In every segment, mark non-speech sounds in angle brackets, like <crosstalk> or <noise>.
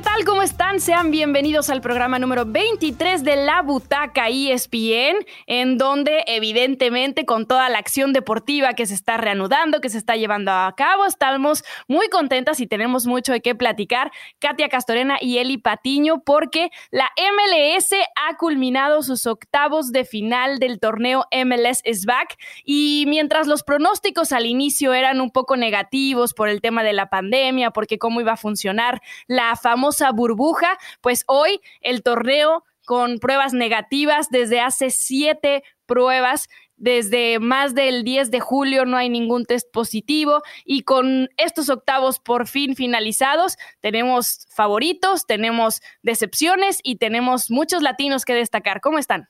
¿qué tal? ¿Cómo están? Sean bienvenidos al programa número 23 de La Butaca ESPN, en donde evidentemente con toda la acción deportiva que se está reanudando, que se está llevando a cabo, estamos muy contentas y tenemos mucho de qué platicar. Katia Castorena y Eli Patiño, porque la MLS ha culminado sus octavos de final del torneo MLS is Back y mientras los pronósticos al inicio eran un poco negativos por el tema de la pandemia, porque cómo iba a funcionar la famosa burbuja, pues hoy el torneo con pruebas negativas desde hace siete pruebas. Desde más del 10 de julio no hay ningún test positivo y con estos octavos por fin finalizados tenemos favoritos, tenemos decepciones y tenemos muchos latinos que destacar. ¿Cómo están?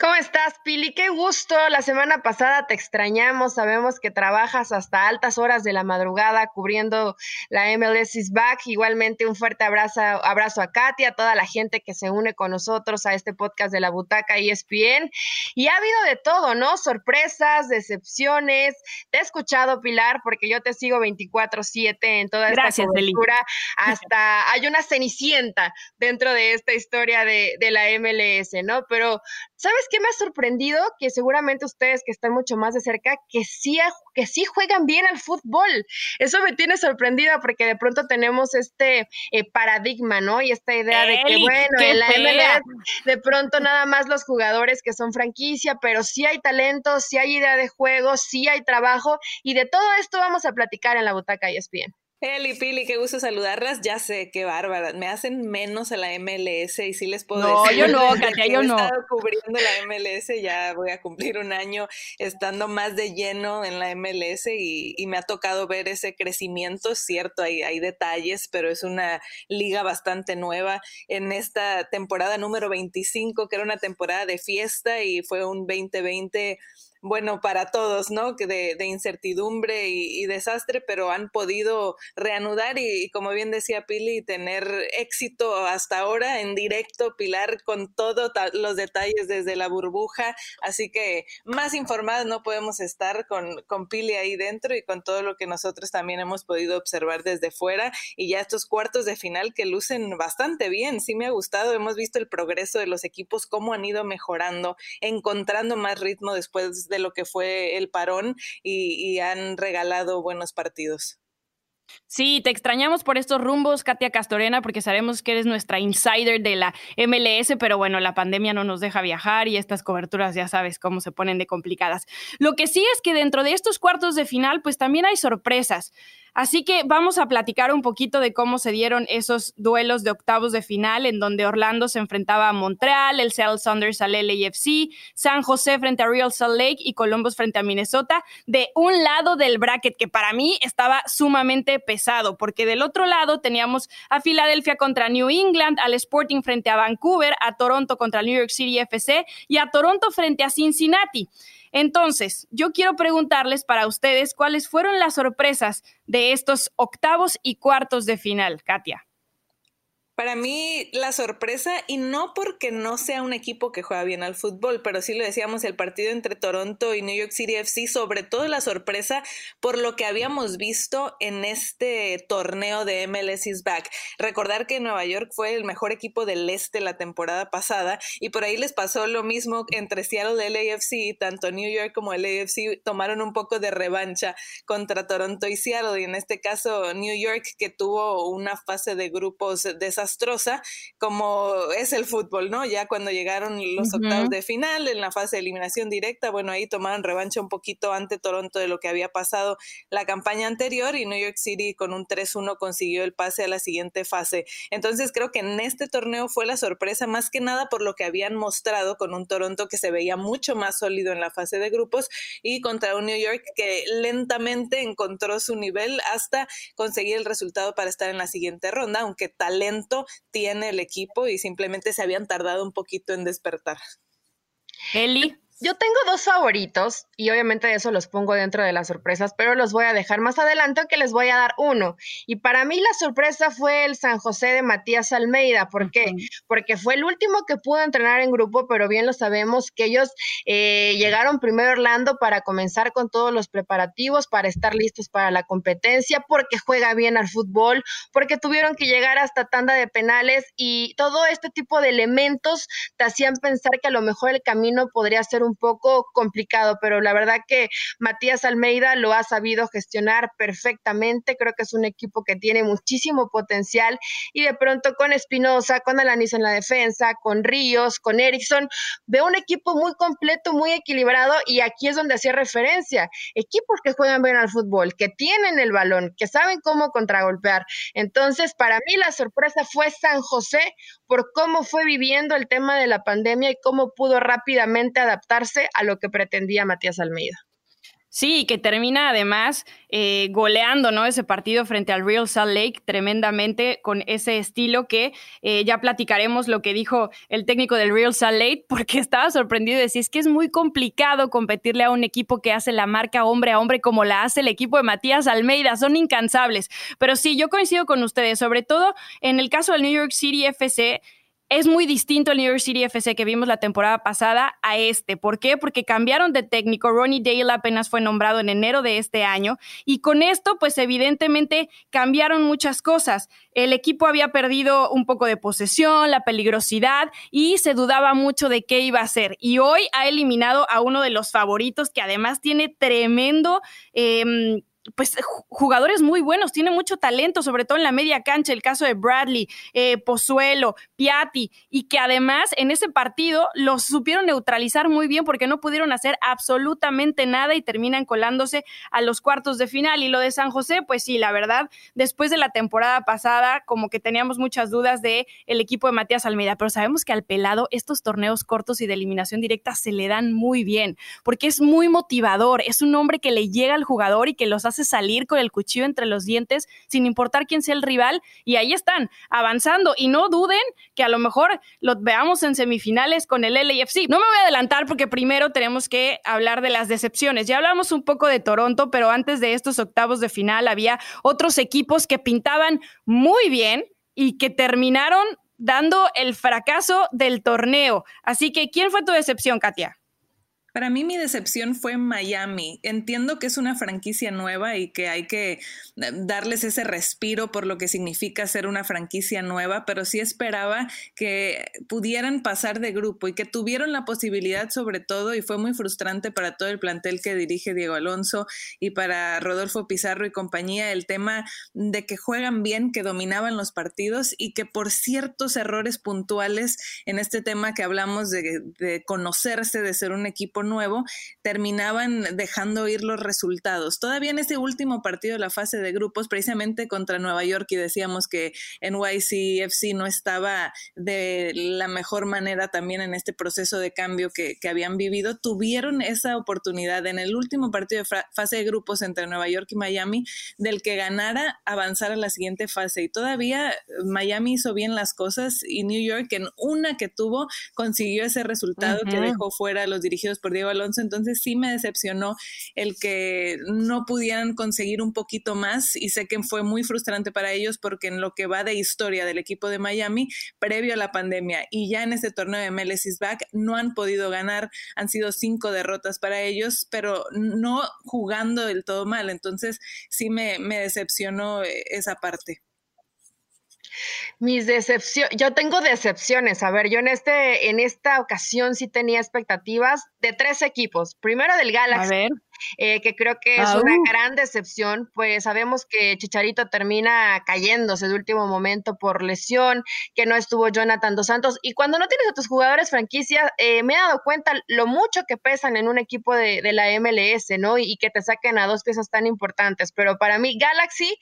¿Cómo estás, Pili? Qué gusto. La semana pasada te extrañamos. Sabemos que trabajas hasta altas horas de la madrugada cubriendo la MLS is Back. Igualmente, un fuerte abrazo, abrazo a Katia, a toda la gente que se une con nosotros a este podcast de la Butaca ESPN. Y ha habido de todo, ¿no? Sorpresas, decepciones. Te he escuchado, Pilar, porque yo te sigo 24-7 en toda esta Gracias, cobertura. Hasta hay una cenicienta dentro de esta historia de, de la MLS, ¿no? Pero ¿Sabes qué me ha sorprendido? Que seguramente ustedes que están mucho más de cerca, que sí, que sí juegan bien al fútbol. Eso me tiene sorprendida porque de pronto tenemos este eh, paradigma, ¿no? Y esta idea de que, bueno, en la MLS de pronto nada más los jugadores que son franquicia, pero sí hay talento, sí hay idea de juego, sí hay trabajo y de todo esto vamos a platicar en la butaca ESPN. Eli, Pili, qué gusto saludarlas. Ya sé, qué bárbara. Me hacen menos a la MLS y sí les puedo no, decir. yo no, <laughs> Katia, yo no. He estado cubriendo la MLS, ya voy a cumplir un año estando más de lleno en la MLS y, y me ha tocado ver ese crecimiento. Cierto, hay, hay detalles, pero es una liga bastante nueva. En esta temporada número 25, que era una temporada de fiesta y fue un 2020 bueno, para todos, ¿no? De, de incertidumbre y, desastre, pero han podido reanudar y, y, como bien decía Pili, tener éxito hasta ahora en directo, Pilar, con todos los detalles desde la burbuja. Así que más informados no podemos estar con, con Pili ahí dentro y con todo lo que nosotros también hemos podido observar desde fuera y ya estos cuartos de final que lucen bastante bien. Sí me ha gustado, hemos visto el progreso de los equipos, cómo han ido mejorando, encontrando más ritmo después de lo que fue el parón y, y han regalado buenos partidos. Sí, te extrañamos por estos rumbos, Katia Castorena, porque sabemos que eres nuestra insider de la MLS, pero bueno, la pandemia no nos deja viajar y estas coberturas ya sabes cómo se ponen de complicadas. Lo que sí es que dentro de estos cuartos de final, pues también hay sorpresas. Así que vamos a platicar un poquito de cómo se dieron esos duelos de octavos de final, en donde Orlando se enfrentaba a Montreal, el Seattle Saunders al LAFC, San José frente a Real Salt Lake y Columbus frente a Minnesota, de un lado del bracket que para mí estaba sumamente pesado, porque del otro lado teníamos a Filadelfia contra New England, al Sporting frente a Vancouver, a Toronto contra New York City FC y a Toronto frente a Cincinnati. Entonces, yo quiero preguntarles para ustedes cuáles fueron las sorpresas de estos octavos y cuartos de final, Katia. Para mí la sorpresa, y no porque no sea un equipo que juega bien al fútbol, pero sí lo decíamos, el partido entre Toronto y New York City FC, sobre todo la sorpresa por lo que habíamos visto en este torneo de MLS is Back. Recordar que Nueva York fue el mejor equipo del este la temporada pasada y por ahí les pasó lo mismo entre Seattle LAFC, tanto New York como LAFC tomaron un poco de revancha contra Toronto y Seattle y en este caso New York que tuvo una fase de grupos desastrosos desastrosa como es el fútbol, ¿no? Ya cuando llegaron los uh -huh. octavos de final, en la fase de eliminación directa, bueno, ahí tomaron revancha un poquito ante Toronto de lo que había pasado la campaña anterior y New York City con un 3-1 consiguió el pase a la siguiente fase. Entonces creo que en este torneo fue la sorpresa más que nada por lo que habían mostrado con un Toronto que se veía mucho más sólido en la fase de grupos y contra un New York que lentamente encontró su nivel hasta conseguir el resultado para estar en la siguiente ronda, aunque talento tiene el equipo y simplemente se habían tardado un poquito en despertar. Eli. Yo tengo dos favoritos y obviamente eso los pongo dentro de las sorpresas, pero los voy a dejar más adelante que les voy a dar uno. Y para mí la sorpresa fue el San José de Matías Almeida. ¿Por qué? Porque fue el último que pudo entrenar en grupo, pero bien lo sabemos que ellos eh, llegaron primero a Orlando para comenzar con todos los preparativos, para estar listos para la competencia, porque juega bien al fútbol, porque tuvieron que llegar hasta tanda de penales y todo este tipo de elementos te hacían pensar que a lo mejor el camino podría ser un un poco complicado, pero la verdad que Matías Almeida lo ha sabido gestionar perfectamente. Creo que es un equipo que tiene muchísimo potencial y de pronto con Espinosa, con Alanis en la defensa, con Ríos, con Erickson, veo un equipo muy completo, muy equilibrado y aquí es donde hacía referencia. Equipos que juegan bien al fútbol, que tienen el balón, que saben cómo contragolpear. Entonces, para mí la sorpresa fue San José por cómo fue viviendo el tema de la pandemia y cómo pudo rápidamente adaptar a lo que pretendía Matías Almeida. Sí, que termina además eh, goleando ¿no? ese partido frente al Real Salt Lake tremendamente con ese estilo que eh, ya platicaremos lo que dijo el técnico del Real Salt Lake <laughs> porque estaba sorprendido de decir es que es muy complicado competirle a un equipo que hace la marca hombre a hombre como la hace el equipo de Matías Almeida, son incansables. Pero sí, yo coincido con ustedes, sobre todo en el caso del New York City FC es muy distinto el New York City FC que vimos la temporada pasada a este. ¿Por qué? Porque cambiaron de técnico. Ronnie Dale apenas fue nombrado en enero de este año y con esto, pues evidentemente cambiaron muchas cosas. El equipo había perdido un poco de posesión, la peligrosidad y se dudaba mucho de qué iba a hacer. Y hoy ha eliminado a uno de los favoritos que además tiene tremendo... Em, pues jugadores muy buenos, tiene mucho talento, sobre todo en la media cancha, el caso de Bradley, eh, Pozuelo, Piatti, y que además en ese partido los supieron neutralizar muy bien porque no pudieron hacer absolutamente nada y terminan colándose a los cuartos de final. Y lo de San José, pues sí, la verdad, después de la temporada pasada, como que teníamos muchas dudas de el equipo de Matías Almeida, pero sabemos que al pelado estos torneos cortos y de eliminación directa se le dan muy bien, porque es muy motivador, es un hombre que le llega al jugador y que los hace salir con el cuchillo entre los dientes sin importar quién sea el rival y ahí están avanzando y no duden que a lo mejor los veamos en semifinales con el LAFC. No me voy a adelantar porque primero tenemos que hablar de las decepciones. Ya hablamos un poco de Toronto, pero antes de estos octavos de final había otros equipos que pintaban muy bien y que terminaron dando el fracaso del torneo. Así que, ¿quién fue tu decepción, Katia? Para mí mi decepción fue Miami. Entiendo que es una franquicia nueva y que hay que eh, darles ese respiro por lo que significa ser una franquicia nueva, pero sí esperaba que pudieran pasar de grupo y que tuvieron la posibilidad sobre todo, y fue muy frustrante para todo el plantel que dirige Diego Alonso y para Rodolfo Pizarro y compañía, el tema de que juegan bien, que dominaban los partidos y que por ciertos errores puntuales en este tema que hablamos de, de conocerse, de ser un equipo nuevo, terminaban dejando ir los resultados. Todavía en ese último partido de la fase de grupos, precisamente contra Nueva York, y decíamos que NYCFC no estaba de la mejor manera también en este proceso de cambio que, que habían vivido, tuvieron esa oportunidad en el último partido de fase de grupos entre Nueva York y Miami, del que ganara avanzar a la siguiente fase. Y todavía Miami hizo bien las cosas y New York en una que tuvo consiguió ese resultado que dejó fuera a los dirigidos por Diego Alonso, entonces sí me decepcionó el que no pudieran conseguir un poquito más y sé que fue muy frustrante para ellos porque en lo que va de historia del equipo de Miami, previo a la pandemia y ya en este torneo de MLS is back, no han podido ganar, han sido cinco derrotas para ellos, pero no jugando del todo mal, entonces sí me, me decepcionó eh, esa parte. Mis decepciones, yo tengo decepciones. A ver, yo en este, en esta ocasión sí tenía expectativas de tres equipos. Primero del Galaxy. A ver. Eh, que creo que es una gran decepción, pues sabemos que Chicharito termina cayéndose de último momento por lesión, que no estuvo Jonathan Dos Santos, y cuando no tienes a tus jugadores franquicias, eh, me he dado cuenta lo mucho que pesan en un equipo de, de la MLS, ¿no? Y, y, que te saquen a dos piezas tan importantes, pero para mí Galaxy,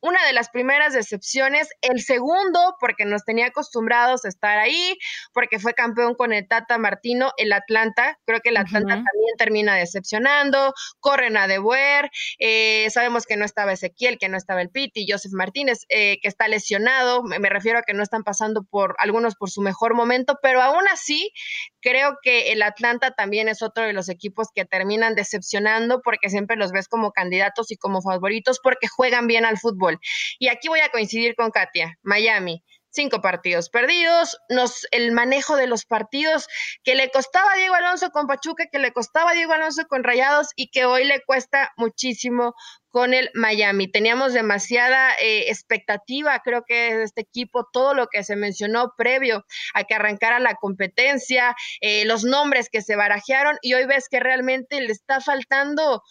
una de las primeras decepciones, el segundo, porque nos tenía acostumbrados a estar ahí, porque fue campeón con el Tata Martino, el Atlanta, creo que el Atlanta también termina decepcionando, corren a De Boer, eh, sabemos que no estaba Ezequiel, que no estaba el Piti, Joseph Martínez, eh, que está lesionado, me, me refiero a que no están pasando por algunos por su mejor momento, pero aún así creo que el Atlanta también es otro de los equipos que terminan decepcionando porque siempre los ves como candidatos y como favoritos porque juegan bien al fútbol. Y aquí voy a coincidir con Katia, Miami cinco partidos perdidos, nos, el manejo de los partidos que le costaba Diego Alonso con Pachuca, que le costaba Diego Alonso con Rayados y que hoy le cuesta muchísimo con el Miami. Teníamos demasiada eh, expectativa, creo que de este equipo, todo lo que se mencionó previo a que arrancara la competencia, eh, los nombres que se barajearon y hoy ves que realmente le está faltando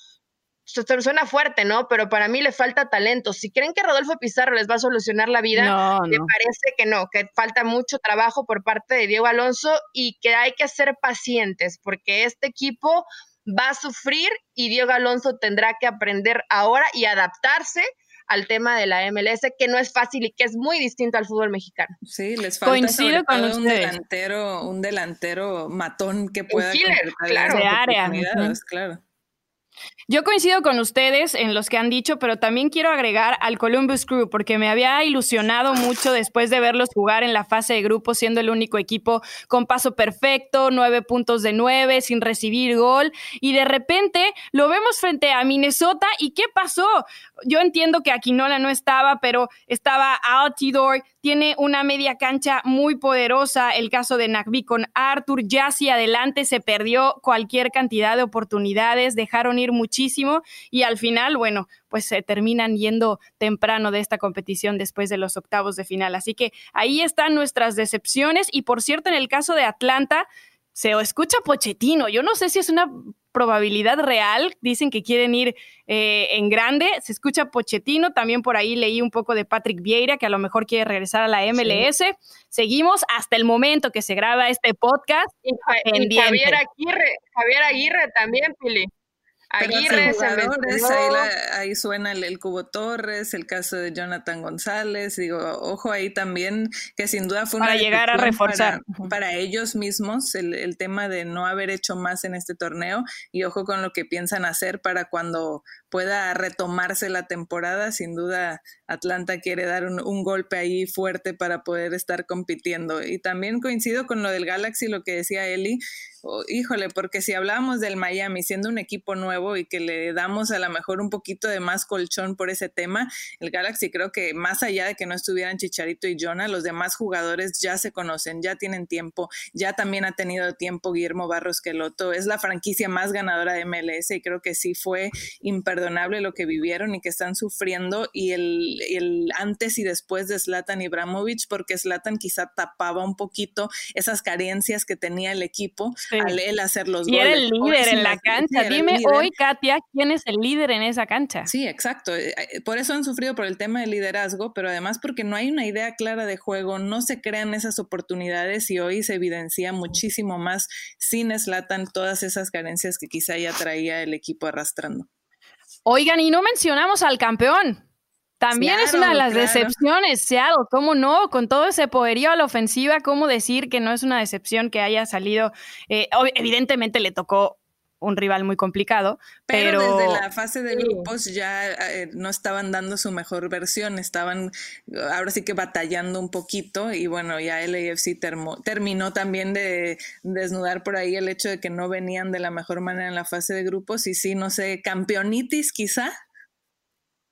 suena fuerte, ¿no? Pero para mí le falta talento. Si creen que Rodolfo Pizarro les va a solucionar la vida, me parece que no, que falta mucho trabajo por parte de Diego Alonso y que hay que ser pacientes porque este equipo va a sufrir y Diego Alonso tendrá que aprender ahora y adaptarse al tema de la MLS, que no es fácil y que es muy distinto al fútbol mexicano. Sí, les falta Coincido con un delantero, un delantero matón que pueda killer, claro. de área. Claro. Yo coincido con ustedes en los que han dicho, pero también quiero agregar al Columbus Crew, porque me había ilusionado mucho después de verlos jugar en la fase de grupo, siendo el único equipo con paso perfecto, nueve puntos de nueve, sin recibir gol, y de repente lo vemos frente a Minnesota, ¿y qué pasó? Yo entiendo que Aquinola no estaba, pero estaba Altidore, tiene una media cancha muy poderosa, el caso de Nagby con Arthur, ya hacia adelante se perdió cualquier cantidad de oportunidades, dejaron ir muchísimo y al final, bueno, pues se terminan yendo temprano de esta competición después de los octavos de final. Así que ahí están nuestras decepciones y por cierto, en el caso de Atlanta, se escucha Pochettino. Yo no sé si es una probabilidad real. Dicen que quieren ir eh, en grande. Se escucha Pochettino. También por ahí leí un poco de Patrick Vieira, que a lo mejor quiere regresar a la MLS. Seguimos hasta el momento que se graba este podcast. Y, Javier Aguirre, Javier Aguirre también, Pili. Aguirre, ahí, suena el, Cubo Torres, el caso de Jonathan González, digo, ojo ahí también, que sin duda fue una... Para llegar a reforzar. Para, ellos mismos, el, el, tema de no haber hecho más en este torneo y ojo con lo que piensan hacer para cuando pueda retomarse la temporada. Sin duda, Atlanta quiere dar un, golpe ahí fuerte para poder estar compitiendo. Y también coincido con lo del Galaxy, lo que decía Eli. híjole, porque si hablamos del Miami siendo un equipo nuevo y que le damos a lo mejor un poquito de más colchón por ese tema, el Galaxy creo que más allá de que no estuvieran Chicharito y Jonah, los demás jugadores ya se conocen, ya tienen tiempo, ya también ha tenido tiempo Guillermo Barros Queloto, es la franquicia más ganadora de MLS y creo que sí fue imperdonable lo que vivieron y que están sufriendo y el, el antes y después de Zlatan Ibrahimovic, porque Zlatan quizá tapaba un poquito esas carencias que tenía el equipo al él hacer los y goles. era el líder en la cancha. Dime hoy, Katia, ¿quién es el líder en esa cancha? Sí, exacto. Eh, eh, por eso han sufrido por el tema del liderazgo, pero además porque no hay una idea clara de juego, no se crean esas oportunidades y hoy se evidencia muchísimo más sin Zlatan todas esas carencias que quizá ya traía el equipo arrastrando. Oigan, y no mencionamos al campeón. También es una de las decepciones, Seattle, ¿cómo no? Con todo ese poderío a la ofensiva, ¿cómo decir que no es una decepción que haya salido? Eh, evidentemente le tocó un rival muy complicado. Pero, desde la fase de grupos ya eh, no estaban dando su mejor versión, estaban ahora sí que batallando un poquito y bueno, ya el AFC terminó también de desnudar por ahí el hecho de que no venían de la mejor manera en la fase de grupos y sí, no sé, campeonitis quizá.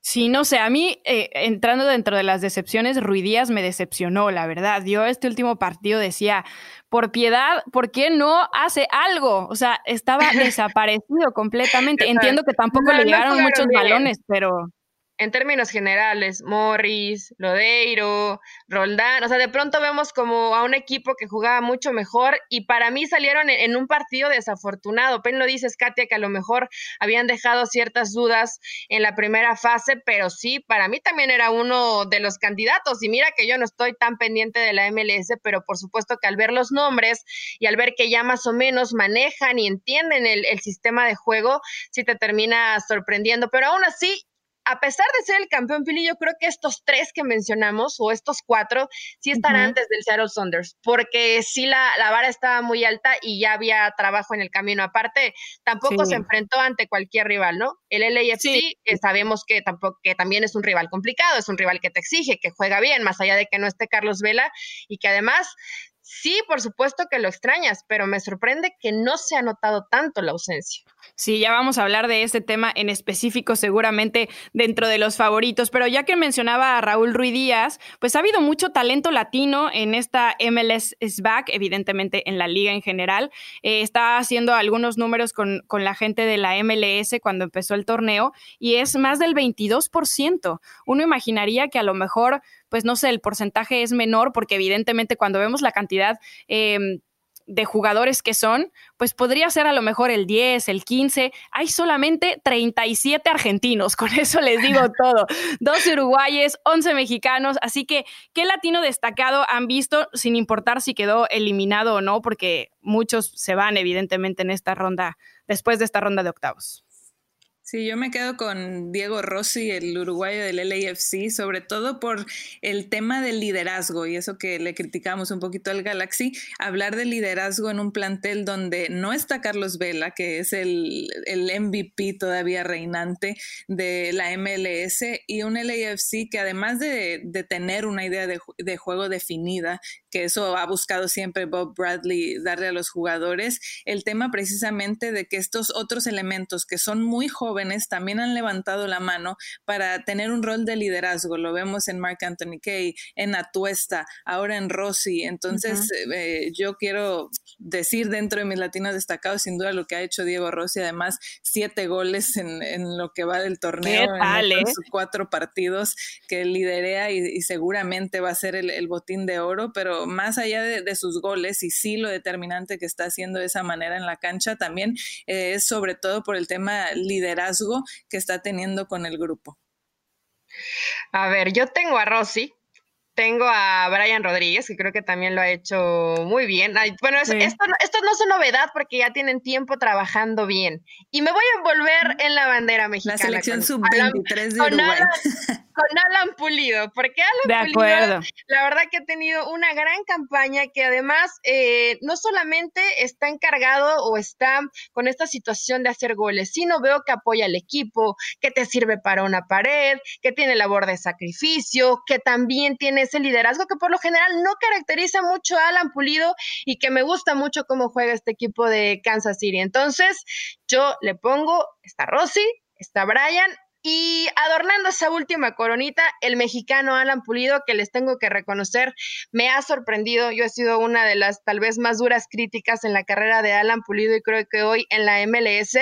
Sí, no sé, a mí eh, entrando dentro de las decepciones, Ruidías me decepcionó, la verdad. Yo este último partido decía, por piedad, ¿por qué no hace algo? O sea, estaba <laughs> desaparecido completamente. Entiendo que tampoco le llegaron muchos balones, pero en términos generales, Morris, Lodeiro, Roldán, o sea, de pronto vemos como a un equipo que jugaba mucho mejor y para mí salieron en, un partido desafortunado. Pen lo dices, Katia, que a lo mejor habían dejado ciertas dudas en la primera fase, pero sí, para mí también era uno de los candidatos y mira que yo no estoy tan pendiente de la MLS, pero por supuesto que al ver los nombres y al ver que ya más o menos manejan y entienden el, el sistema de juego, sí te termina sorprendiendo, pero aún así a pesar de ser el campeón, Pili, yo creo que estos tres que mencionamos, o estos cuatro, sí están antes del Seattle Saunders, porque sí la, la, vara estaba muy alta y ya había trabajo en el camino. Aparte, tampoco se enfrentó ante cualquier rival, ¿no? El LAFC eh, sabemos que, tampoco, que también es un rival complicado, es un rival que te exige, que juega bien, más allá de que no esté Carlos Vela, y que además Sí, por supuesto que lo extrañas, pero me sorprende que no se ha notado tanto la ausencia. Sí, ya vamos a hablar de este tema en específico seguramente dentro de los favoritos, pero ya que mencionaba a Raúl Ruiz Díaz, pues ha habido mucho talento latino en esta MLS is back, evidentemente en la liga en general. Eh, está haciendo algunos números con, con la gente de la MLS cuando empezó el torneo y es más del 22%. Uno imaginaría que a lo mejor pues no sé, el porcentaje es menor porque evidentemente cuando vemos la cantidad... Em, de jugadores que son, pues podría ser a lo mejor el 10, el 15. Hay solamente 37 argentinos, <laughs> con eso les digo todo. 12 uruguayes, 11 mexicanos, así que qué latino destacado han visto sin importar si quedó eliminado o no, porque muchos se van evidentemente en esta ronda, después de esta ronda de octavos. Sí, yo me quedo con Diego Rossi, el uruguayo del LAFC, sobre todo por el tema del liderazgo y eso que le criticamos un poquito al Galaxy, hablar de liderazgo en un plantel donde no está Carlos Vela, que es el, el MVP todavía reinante de la MLS, y un LAFC que además de, de tener una idea de, de juego definida, que eso ha buscado siempre Bob Bradley darle a los jugadores, el tema precisamente de que estos otros elementos que son muy jóvenes, también han levantado la mano para tener un rol de liderazgo. Lo vemos en Mark Anthony Kay, en Atuesta, ahora en Rossi. Entonces, eh, yo quiero decir dentro de mis latinos destacados, sin duda, lo que ha hecho Diego Rossi. Además, siete goles en, lo que va del torneo, en eh? cuatro partidos que liderea y, seguramente va a ser el, botín de oro. Pero más allá de, sus goles y sí lo determinante que está haciendo de esa manera en la cancha, también eh, es sobre todo por el tema liderazgo que está teniendo con el grupo? A ver, yo tengo a Rosy, tengo a Brian Rodríguez, que creo que también lo ha hecho muy bien. bueno, esto, esto, no es novedad porque ya tienen tiempo trabajando bien. Y me voy a envolver en la bandera mexicana. La selección sub-23 de Uruguay. <laughs> con Alan Pulido, porque Alan Pulido, la verdad que ha tenido una gran campaña que además eh, no solamente está encargado o está con esta situación de hacer goles, sino veo que apoya al equipo, que te sirve para una pared, que tiene labor de sacrificio, que también tiene ese liderazgo que por lo general no caracteriza mucho a Alan Pulido y que me gusta mucho cómo juega este equipo de Kansas City. Entonces, yo le pongo, está Rossi, está Brian y adornando esa última coronita, el mexicano Alan Pulido, que les tengo que reconocer, me ha sorprendido. Yo he sido una de las tal vez más duras críticas en la carrera de Alan Pulido y creo que hoy en la MLS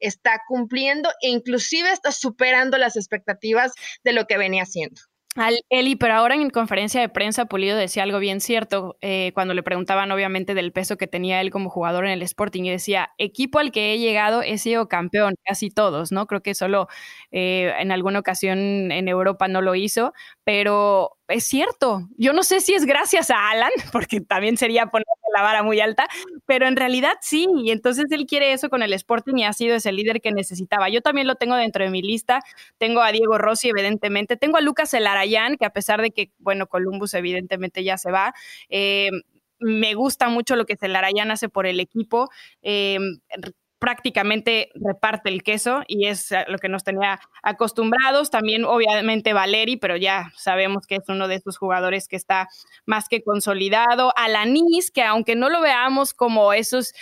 está cumpliendo e inclusive está superando las expectativas de lo que venía haciendo. Al Eli, pero ahora en conferencia de prensa Pulido decía algo bien cierto eh, cuando le preguntaban obviamente del peso que tenía él como jugador en el Sporting y decía, equipo al que he llegado he sido campeón, casi todos, ¿no? Creo que solo eh, en alguna ocasión en Europa no lo hizo, pero es cierto. Yo no sé si es gracias a Alan, <laughs> porque también sería poner la vara muy alta, pero en realidad sí. Y entonces él quiere eso con el Sporting y ha sido ese líder que necesitaba. Yo también lo tengo dentro de mi lista. Tengo a Diego Rossi, evidentemente. Tengo a Lucas Elarayán, que a pesar de que, bueno, Columbus evidentemente ya se va. Eh, me gusta mucho lo que Celarayán hace por el equipo. Eh, prácticamente reparte el queso y es lo que nos tenía acostumbrados. También, obviamente, Valeri, pero ya sabemos que es uno de esos jugadores que está más que consolidado. Alanis, que aunque no lo veamos como esos,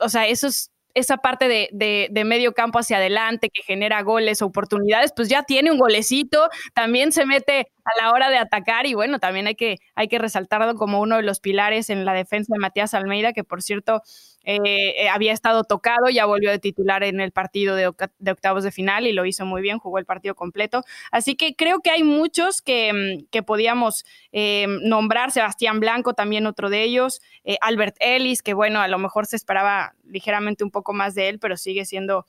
o sea, esos esa parte de, de, medio campo hacia adelante que genera goles, oportunidades, pues ya tiene un golecito, también se mete a la hora de atacar y bueno, también hay que, hay que resaltarlo como uno de los pilares en la defensa de Matías Almeida, que por cierto eh, eh, había estado tocado, ya volvió de titular en el partido de, octavos de final y lo hizo muy bien, jugó el partido completo. Así que creo que hay muchos que, mm, podíamos eh, nombrar, Sebastián Blanco también otro de ellos, Albert Ellis, que bueno, a lo mejor se esperaba ligeramente un poco más de él, pero sigue siendo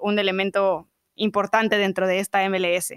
un elemento importante dentro de esta MLS.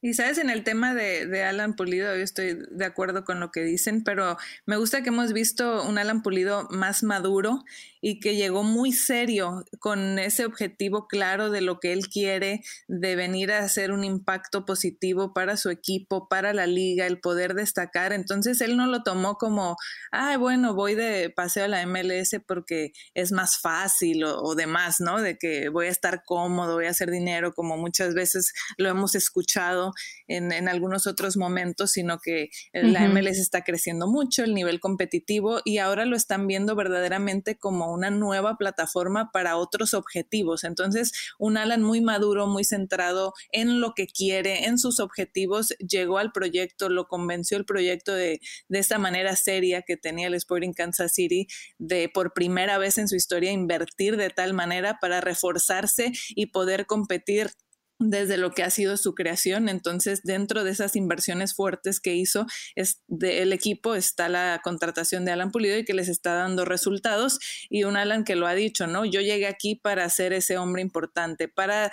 Y sabes, en el tema de, Alan Pulido, yo estoy de acuerdo con lo que dicen, pero me gusta que hemos visto un Alan Pulido más maduro y que llegó muy serio con ese objetivo claro de lo que él quiere, de venir a hacer un impacto positivo para su equipo, para la liga, el poder destacar. Entonces él no lo tomó como, ay, bueno, voy de paseo a la MLS porque es más fácil o, o demás, ¿no? De que voy a estar cómodo, voy a hacer dinero, como muchas veces lo hemos escuchado en, en algunos otros momentos, sino que la MLS está creciendo mucho, el nivel competitivo, y ahora lo están viendo verdaderamente como una nueva plataforma para otros objetivos. Entonces, un Alan muy maduro, muy centrado en lo que quiere, en sus objetivos, llegó al proyecto, lo convenció el proyecto de, de esta manera seria que tenía el Sporting Kansas City, de por primera vez en su historia invertir de tal manera para reforzarse y poder competir desde lo que ha sido su creación. Entonces, dentro de esas inversiones fuertes que hizo es el equipo está la contratación de Alan Pulido y que les está dando resultados. Y un Alan que lo ha dicho, ¿no? Yo llegué aquí para ser ese hombre importante, para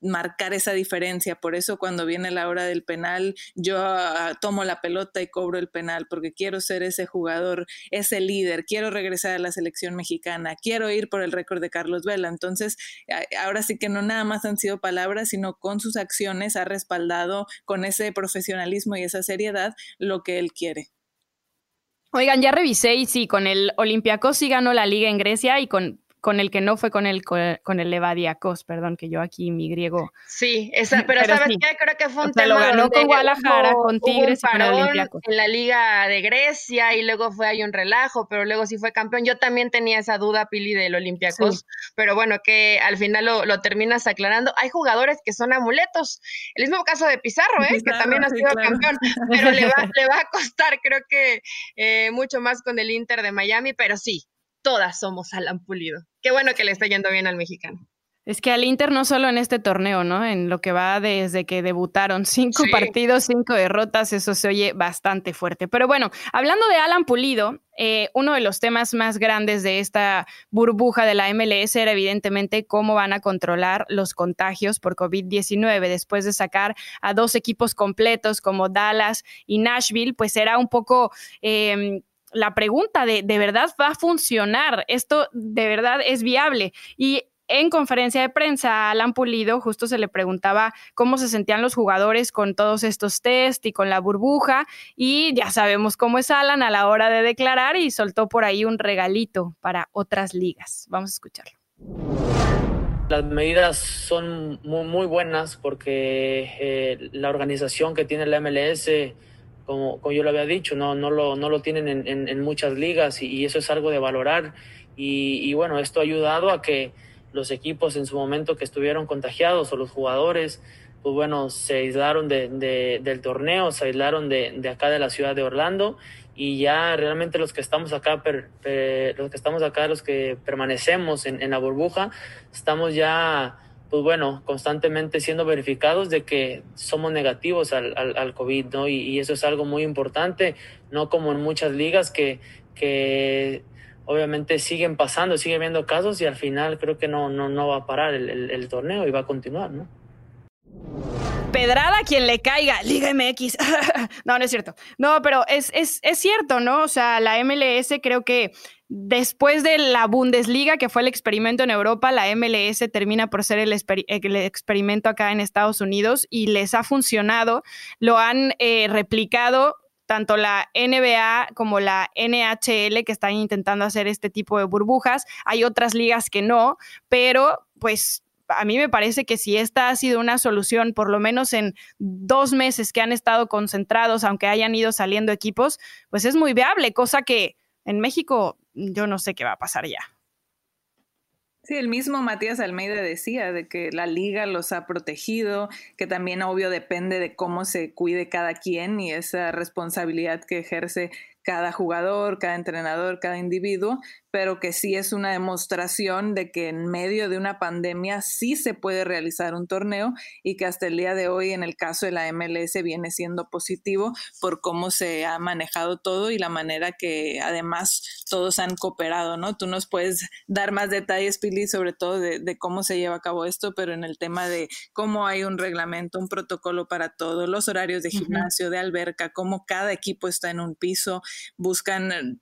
marcar esa diferencia. Por eso cuando viene la hora del penal, yo ah, tomo la pelota y cobro el penal, porque quiero ser ese jugador, ese líder, quiero regresar a la selección mexicana, quiero ir por el récord de Carlos Vela. Entonces, ahora sí que no nada más han sido palabras, sino con sus acciones ha respaldado con ese profesionalismo y esa seriedad lo que él quiere. Oigan, ya revisé y sí, con el Olympiacos sí ganó la liga en Grecia y con con el que no fue con el, con el Levadiacos, perdón, que yo aquí mi griego. Sí, esa, pero, ¿sabes qué? Creo que fue un tema. Lo ganó con Guadalajara, con Tigres y con Olympiacos. En la Liga de Grecia y luego fue ahí un relajo, pero luego sí fue campeón. Yo también tenía esa duda, Pili, del Olympiacos, pero bueno, que al final lo, terminas aclarando. Hay jugadores que son amuletos. El mismo caso de Pizarro, ¿eh? que también ha sido campeón, pero le va, le va a costar, creo que eh, mucho más con el Inter de Miami, pero sí, todas somos Alan Pulido. Qué bueno que le está yendo bien al mexicano. Es que al Inter no solo en este torneo, ¿no? En lo que va desde que debutaron, cinco partidos, cinco derrotas, eso se oye bastante fuerte. Pero bueno, hablando de Alan Pulido, eh, uno de los temas más grandes de esta burbuja de la MLS era evidentemente cómo van a controlar los contagios por COVID-19 después de sacar a dos equipos completos como Dallas y Nashville, pues era un poco... Eh, la pregunta de, ¿de verdad va a funcionar? ¿Esto de verdad es viable? Y en conferencia de prensa, Alan Pulido justo se le preguntaba cómo se sentían los jugadores con todos estos test y con la burbuja. Y ya sabemos cómo es Alan a la hora de declarar y soltó por ahí un regalito para otras ligas. Vamos a escucharlo. Las medidas son muy, buenas porque eh, la organización que tiene la MLS como, yo lo había dicho, no, no, lo, no lo tienen en, en, muchas ligas y, eso es algo de valorar. Y, y, bueno, esto ha ayudado a que los equipos en su momento que estuvieron contagiados o los jugadores, pues bueno, se aislaron de, de, del torneo, se aislaron de, de, acá de la ciudad de Orlando y ya realmente los que estamos acá, per, los que estamos acá, los que permanecemos en, en la burbuja, estamos ya pues bueno, constantemente siendo verificados de que somos negativos al, COVID, ¿no? Y, eso es algo muy importante, no como en muchas ligas que, que obviamente siguen pasando, siguen viendo casos y al final creo que no, no, no va a parar el, torneo y va a continuar, ¿no? pedrada quien le caiga, Liga MX. <laughs> no, no es cierto. No, pero es, es, es, cierto, ¿no? O sea, la MLS creo que Después de la Bundesliga, que fue el experimento en Europa, la MLS termina por ser el, experimento acá en Estados Unidos y les ha funcionado. Lo han eh, replicado tanto la NBA como la NHL que están intentando hacer este tipo de burbujas. Hay otras ligas que no, pero pues a mí me parece que si esta ha sido una solución, por lo menos en dos meses que han estado concentrados, aunque hayan ido saliendo equipos, pues es muy viable, cosa que en México yo no sé qué va a pasar ya. Sí, el mismo Matías Almeida decía de que la liga los ha protegido, que también obvio depende de cómo se cuide cada quien y esa responsabilidad que ejerce cada jugador, cada entrenador, cada individuo, pero que sí es una demostración de que en medio de una pandemia sí se puede realizar un torneo y que hasta el día de hoy en el caso de la MLS viene siendo positivo por cómo se ha manejado todo y la manera que además todos han cooperado, ¿no? Tú nos puedes dar más detalles, Pili, sobre todo de, cómo se lleva a cabo esto, pero en el tema de cómo hay un reglamento, un protocolo para todos, los horarios de gimnasio, de alberca, cómo cada equipo está en un piso, buscan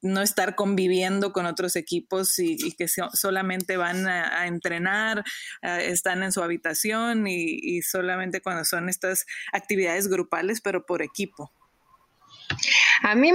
no estar conviviendo con otros equipos y, que solamente van a, entrenar, están en su habitación y solamente cuando son estas actividades grupales, pero por equipo. A mí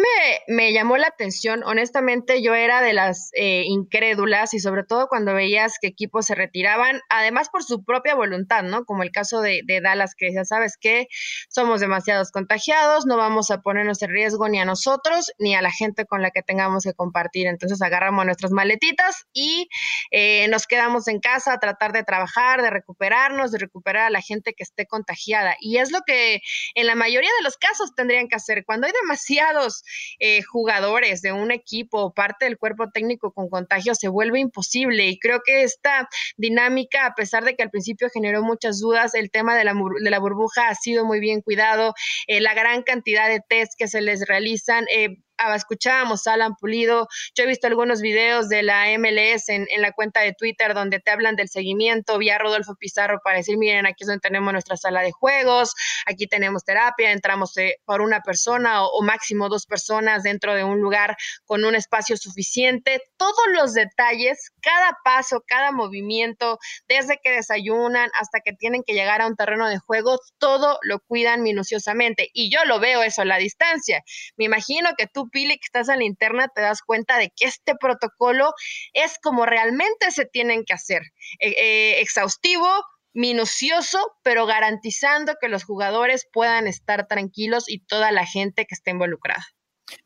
me, llamó la atención, honestamente yo era de las eh, incrédulas y sobre todo cuando veías que equipos se retiraban, además por su propia voluntad, ¿no? Como el caso de, Dallas, que ya sabes que somos demasiados contagiados, no vamos a ponernos en riesgo ni a nosotros ni a la gente con la que tengamos que compartir. Entonces agarramos nuestras maletitas y eh, nos quedamos en casa a tratar de trabajar, de recuperarnos, de recuperar a la gente que esté contagiada. Y es lo que en la mayoría de los casos tendrían que hacer. Cuando hay demasiados eh, jugadores de un equipo o parte del cuerpo técnico con contagio, se vuelve imposible. Y creo que esta dinámica, a pesar de que al principio generó muchas dudas, el tema de la, de la burbuja ha sido muy bien cuidado, eh, la gran cantidad de test que se les realizan. Eh, escuchábamos a Alan Pulido, yo he visto algunos videos de la MLS en, la cuenta de Twitter donde te hablan del seguimiento, vi a Rodolfo Pizarro para decir, miren, aquí es donde tenemos nuestra sala de juegos, aquí tenemos terapia, entramos eh, por una persona o, máximo dos personas dentro de un lugar con un espacio suficiente, todos los detalles, cada paso, cada movimiento, desde que desayunan hasta que tienen que llegar a un terreno de juego, todo lo cuidan minuciosamente. Y yo lo veo eso a la distancia. Me imagino que tú Pili, que estás en la interna, te das cuenta de que este protocolo es como realmente se tienen que hacer. Eh, eh, exhaustivo, minucioso, pero garantizando que los jugadores puedan estar tranquilos y toda la gente que esté involucrada.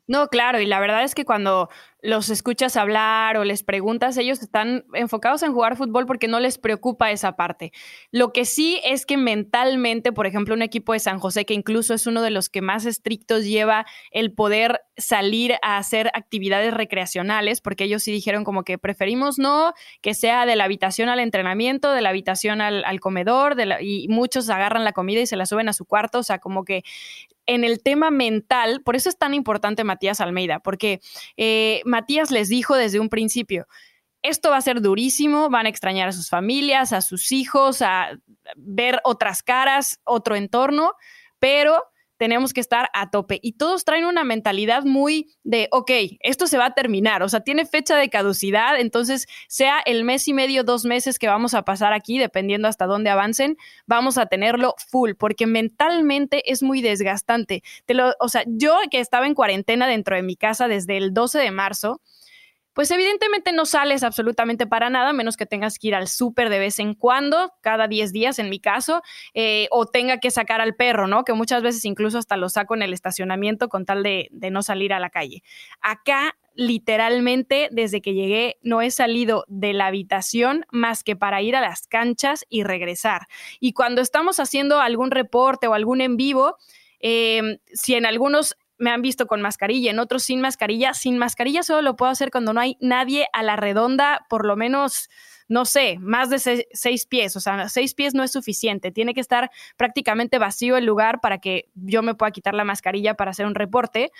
No, claro, y la verdad es que cuando los escuchas hablar o les preguntas, ellos están enfocados en jugar fútbol porque no les preocupa esa parte. Lo que sí es que mentalmente, por ejemplo, un equipo de San José, que incluso es uno de los que más estrictos lleva el poder salir a hacer actividades recreacionales, porque ellos sí dijeron como que preferimos no que sea de la habitación al entrenamiento, de la habitación al, comedor, y muchos agarran la comida y se la suben a su cuarto, o sea, como que en el tema mental, por eso es tan importante Matías Almeida, porque eh, Matías les dijo desde un principio, esto va a ser durísimo, van a extrañar a sus familias, a sus hijos, a ver otras caras, otro entorno, pero tenemos que estar a tope. Y todos traen una mentalidad muy de, ok, esto se va a terminar, o sea, tiene fecha de caducidad, entonces sea el mes y medio, dos meses que vamos a pasar aquí, dependiendo hasta dónde avancen, vamos a tenerlo full, porque mentalmente es muy desgastante. Te lo, o sea, yo que estaba en cuarentena dentro de mi casa desde el 12 de marzo, pues evidentemente no sales absolutamente para nada, menos que tengas que ir al súper de vez en cuando, cada 10 días en mi caso, eh, o tenga que sacar al perro, ¿no? Que muchas veces incluso hasta lo saco en el estacionamiento con tal de, no salir a la calle. Acá literalmente desde que llegué no he salido de la habitación más que para ir a las canchas y regresar. Y cuando estamos haciendo algún reporte o algún en vivo, eh, si en algunos me han visto con mascarilla, en otros sin mascarilla. Sin mascarilla solo lo puedo hacer cuando no hay nadie a la redonda, por lo menos, no sé, más de seis, pies. O sea, seis pies no es suficiente. Tiene que estar prácticamente vacío el lugar para que yo me pueda quitar la mascarilla para hacer un reporte.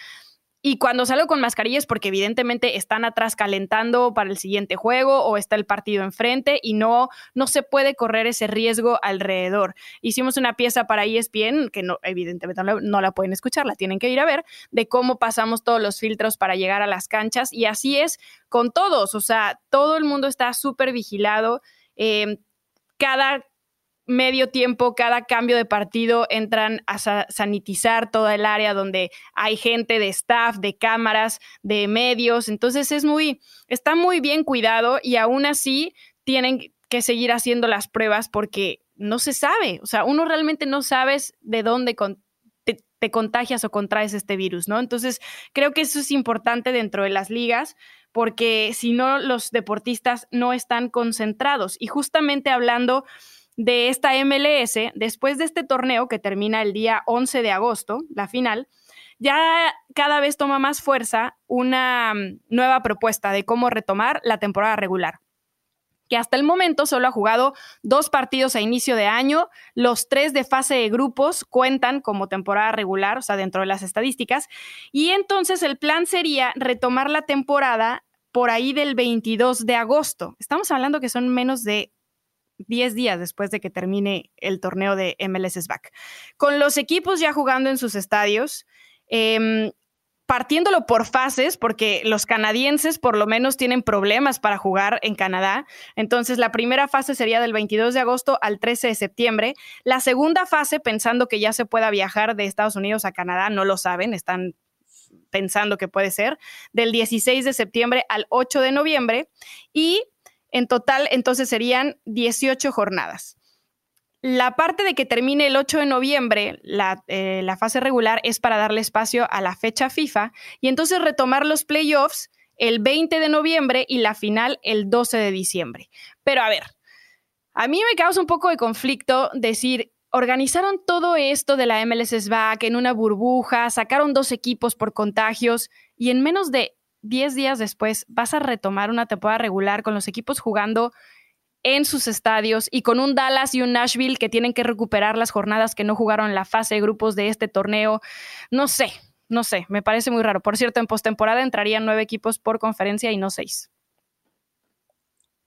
Y cuando salgo con mascarillas, porque evidentemente están atrás calentando para el siguiente juego o está el partido enfrente y no, no se puede correr ese riesgo alrededor. Hicimos una pieza para ESPN, que no, evidentemente no la, pueden escuchar, la tienen que ir a ver, de cómo pasamos todos los filtros para llegar a las canchas. Y así es con todos, o sea, todo el mundo está súper vigilado. Eh, cada medio tiempo, cada cambio de partido, entran a sanitizar toda el área donde hay gente de staff, de cámaras, de medios. Entonces es muy, está muy bien cuidado y aún así tienen que seguir haciendo las pruebas porque no se sabe. O sea, uno realmente no sabes de dónde te, te contagias o contraes este virus, ¿no? Entonces creo que eso es importante dentro de las ligas porque si no, los deportistas no están concentrados. Y justamente hablando de esta MLS, después de este torneo que termina el día 11 de agosto, la final, ya cada vez toma más fuerza una mm, nueva propuesta de cómo retomar la temporada regular que hasta el momento solo ha jugado dos partidos a inicio de año. Los tres de fase de grupos cuentan como temporada regular, o sea, dentro de las estadísticas. Y entonces el plan sería retomar la temporada por ahí del 22 de agosto. Estamos hablando que son menos de 10 días después de que termine el torneo de MLS Back. Con los equipos ya jugando en sus estadios, em, partiéndolo por fases, porque los canadienses por lo menos tienen problemas para jugar en Canadá. Entonces, la primera fase sería del 22 de agosto al 13 de septiembre. La segunda fase, pensando que ya se pueda viajar de Estados Unidos a Canadá, no lo saben, están pensando que puede ser, del 16 de septiembre al 8 de noviembre. Y en total, entonces serían 18 jornadas. La parte de que termine el 8 de noviembre, eh, la, fase regular, es para darle espacio a la fecha FIFA y entonces retomar los playoffs el 20 de noviembre y la final el 12 de diciembre. Pero a ver, a mí me causa un poco de conflicto decir, organizaron todo esto de la MLS SBAC en una burbuja, sacaron dos equipos por contagios y en menos de 10 días después vas a retomar una temporada regular con los equipos jugando en sus estadios y con un Dallas y un Nashville que tienen que recuperar las jornadas que no jugaron la fase de grupos de este torneo. No sé, no sé, me parece muy raro. Por cierto, en postemporada entrarían nueve equipos por conferencia y no seis.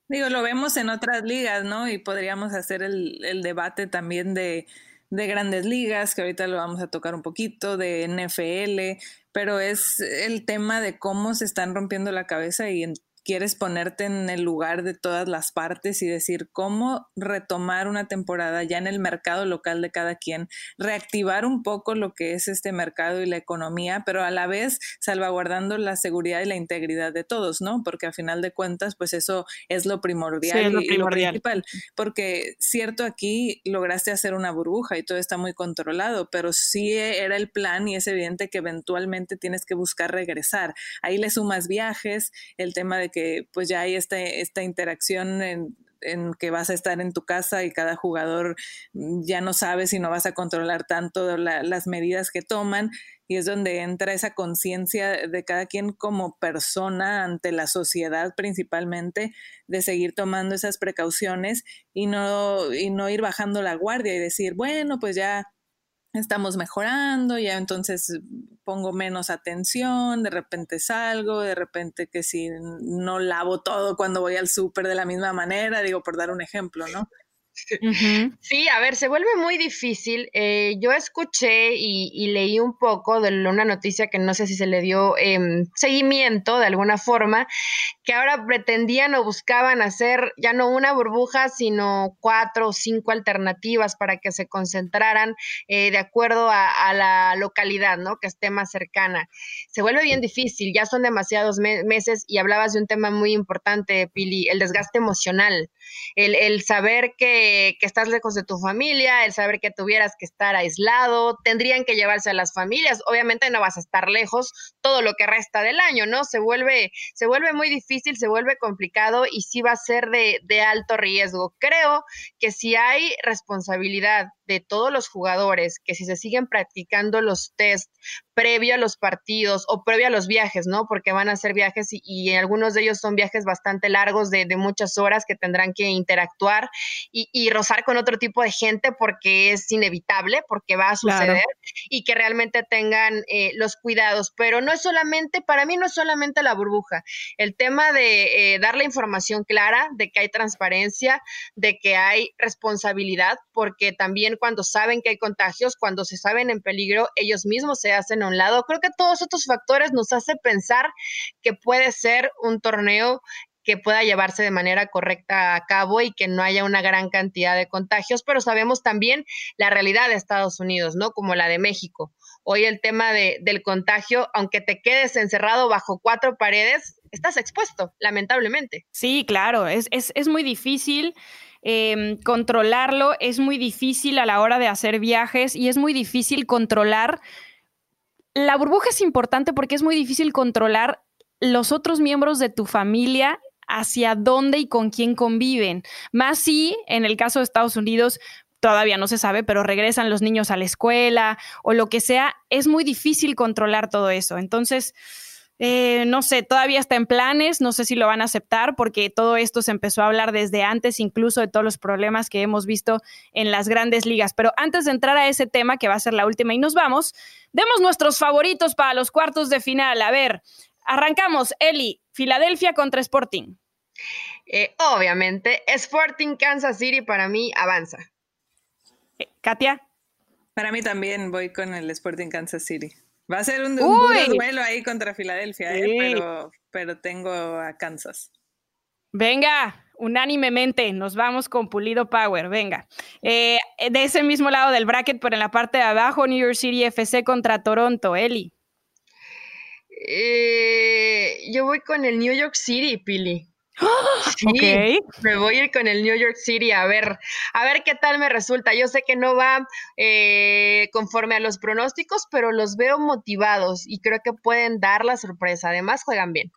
Digo, lo vemos en otras ligas, ¿no? Y podríamos hacer el, el debate también de, de grandes ligas, que ahorita lo vamos a tocar un poquito, de NFL, pero es el tema de cómo se están rompiendo la cabeza y en quieres ponerte en el lugar de todas las partes y decir cómo retomar una temporada ya en el mercado local de cada quien, reactivar un poco lo que es este mercado y la economía, pero a la vez salvaguardando la seguridad y la integridad de todos, ¿no? Porque a final de cuentas, pues eso es lo primordial, y lo principal. Porque cierto, aquí lograste hacer una burbuja y todo está muy controlado, pero sí era el plan y es evidente que eventualmente tienes que buscar regresar. Ahí le sumas viajes, el tema de que pues ya hay este, esta interacción en, que vas a estar en tu casa y cada jugador ya no sabe si no vas a controlar tanto las medidas que toman y es donde entra esa conciencia de cada quien como persona ante la sociedad principalmente de seguir tomando esas precauciones y no, y no ir bajando la guardia y decir, bueno, pues ya estamos mejorando, ya entonces pongo menos atención, de repente salgo, de repente que si no lavo todo cuando voy al súper de la misma manera, digo, por dar un ejemplo, ¿no? Sí, a ver, se vuelve muy difícil. Eh, yo escuché y, leí un poco de una noticia que no sé si se le dio em, seguimiento de alguna forma, que ahora pretendían o buscaban hacer ya no una burbuja, sino cuatro o cinco alternativas para que se concentraran eh, de acuerdo a, la localidad, ¿no? Que esté más cercana. Se vuelve bien difícil, ya son demasiados meses y hablabas de un tema muy importante, Pili, el desgaste emocional, el saber que que, estás lejos de tu familia, el saber que tuvieras que estar aislado, tendrían que llevarse a las familias. Obviamente no vas a estar lejos todo lo que resta del año, ¿no? Se vuelve, se vuelve muy difícil, se vuelve complicado y sí va a ser de, de alto riesgo. Creo que si hay responsabilidad de todos los jugadores, que si se siguen practicando los test previo a los partidos o previo a los viajes, ¿no? Porque van a ser viajes y, algunos de ellos son viajes bastante largos de, muchas horas que tendrán que interactuar y, rozar con otro tipo de gente porque es inevitable, porque va a suceder y que realmente tengan eh, los cuidados. Pero no es solamente, para mí no es solamente la burbuja, el tema de eh, dar la información clara, de que hay transparencia, de que hay responsabilidad, porque también cuando saben que hay contagios, cuando se saben en peligro, ellos mismos se hacen a un lado. Creo que todos estos factores nos hacen pensar que puede ser un torneo que pueda llevarse de manera correcta a cabo y que no haya una gran cantidad de contagios, pero sabemos también la realidad de Estados Unidos, ¿no? Como la de México. Hoy el tema de, del contagio, aunque te quedes encerrado bajo cuatro paredes, estás expuesto, lamentablemente. Sí, claro, es, es, es muy difícil. Em, controlarlo es muy difícil a la hora de hacer viajes y es muy difícil controlar. La burbuja es importante porque es muy difícil controlar los otros miembros de tu familia hacia dónde y con quién conviven. Más si, en el caso de Estados Unidos, todavía no se sabe, pero regresan los niños a la escuela o lo que sea, es muy difícil controlar todo eso. Entonces, eh, no sé, todavía está en planes, no sé si lo van a aceptar porque todo esto se empezó a hablar desde antes, incluso de todos los problemas que hemos visto en las grandes ligas. Pero antes de entrar a ese tema, que va a ser la última y nos vamos, demos nuestros favoritos para los cuartos de final. A ver, arrancamos. Eli, Filadelfia contra Sporting. Eh, obviamente, Sporting Kansas City para mí avanza. Eh, Katia. Para mí también voy con el Sporting Kansas City. Va a ser un, duelo ahí contra Filadelfia, ¿eh? pero, pero tengo a Kansas. Venga, unánimemente, nos vamos con Pulido Power, venga. Eh, de ese mismo lado del bracket, pero en la parte de abajo, New York City FC contra Toronto, Eli. Eh, yo voy con el New York City, Pili. Sí, me voy a ir con el New York City a ver, a ver qué tal me resulta. Yo sé que no va eh, conforme a los pronósticos, pero los veo motivados y creo que pueden dar la sorpresa. Además, juegan bien.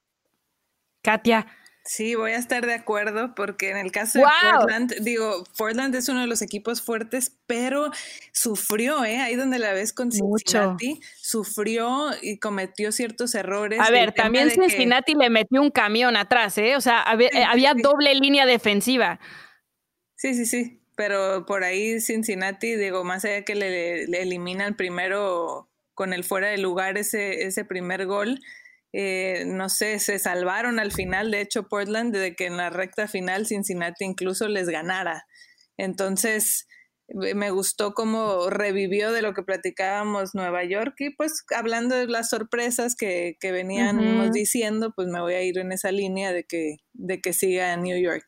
Katia, Sí, voy a estar de acuerdo porque en el caso de Portland, digo, Portland es uno de los equipos fuertes, pero sufrió, ¿eh? Ahí donde la ves con Cincinnati, sufrió y cometió ciertos errores. A ver, también Cincinnati le metió un camión atrás, ¿eh? O sea, había, doble línea defensiva. Sí, sí, sí, pero por ahí Cincinnati, digo, más allá que le, le eliminan primero con el fuera de lugar ese, ese primer gol, eh, no sé, se salvaron al final, de hecho, Portland, de que en la recta final Cincinnati incluso les ganara. Entonces, me gustó cómo revivió de lo que platicábamos Nueva York y pues hablando de las sorpresas que, que veníamos diciendo, pues me voy a ir en esa línea de que, de que siga New York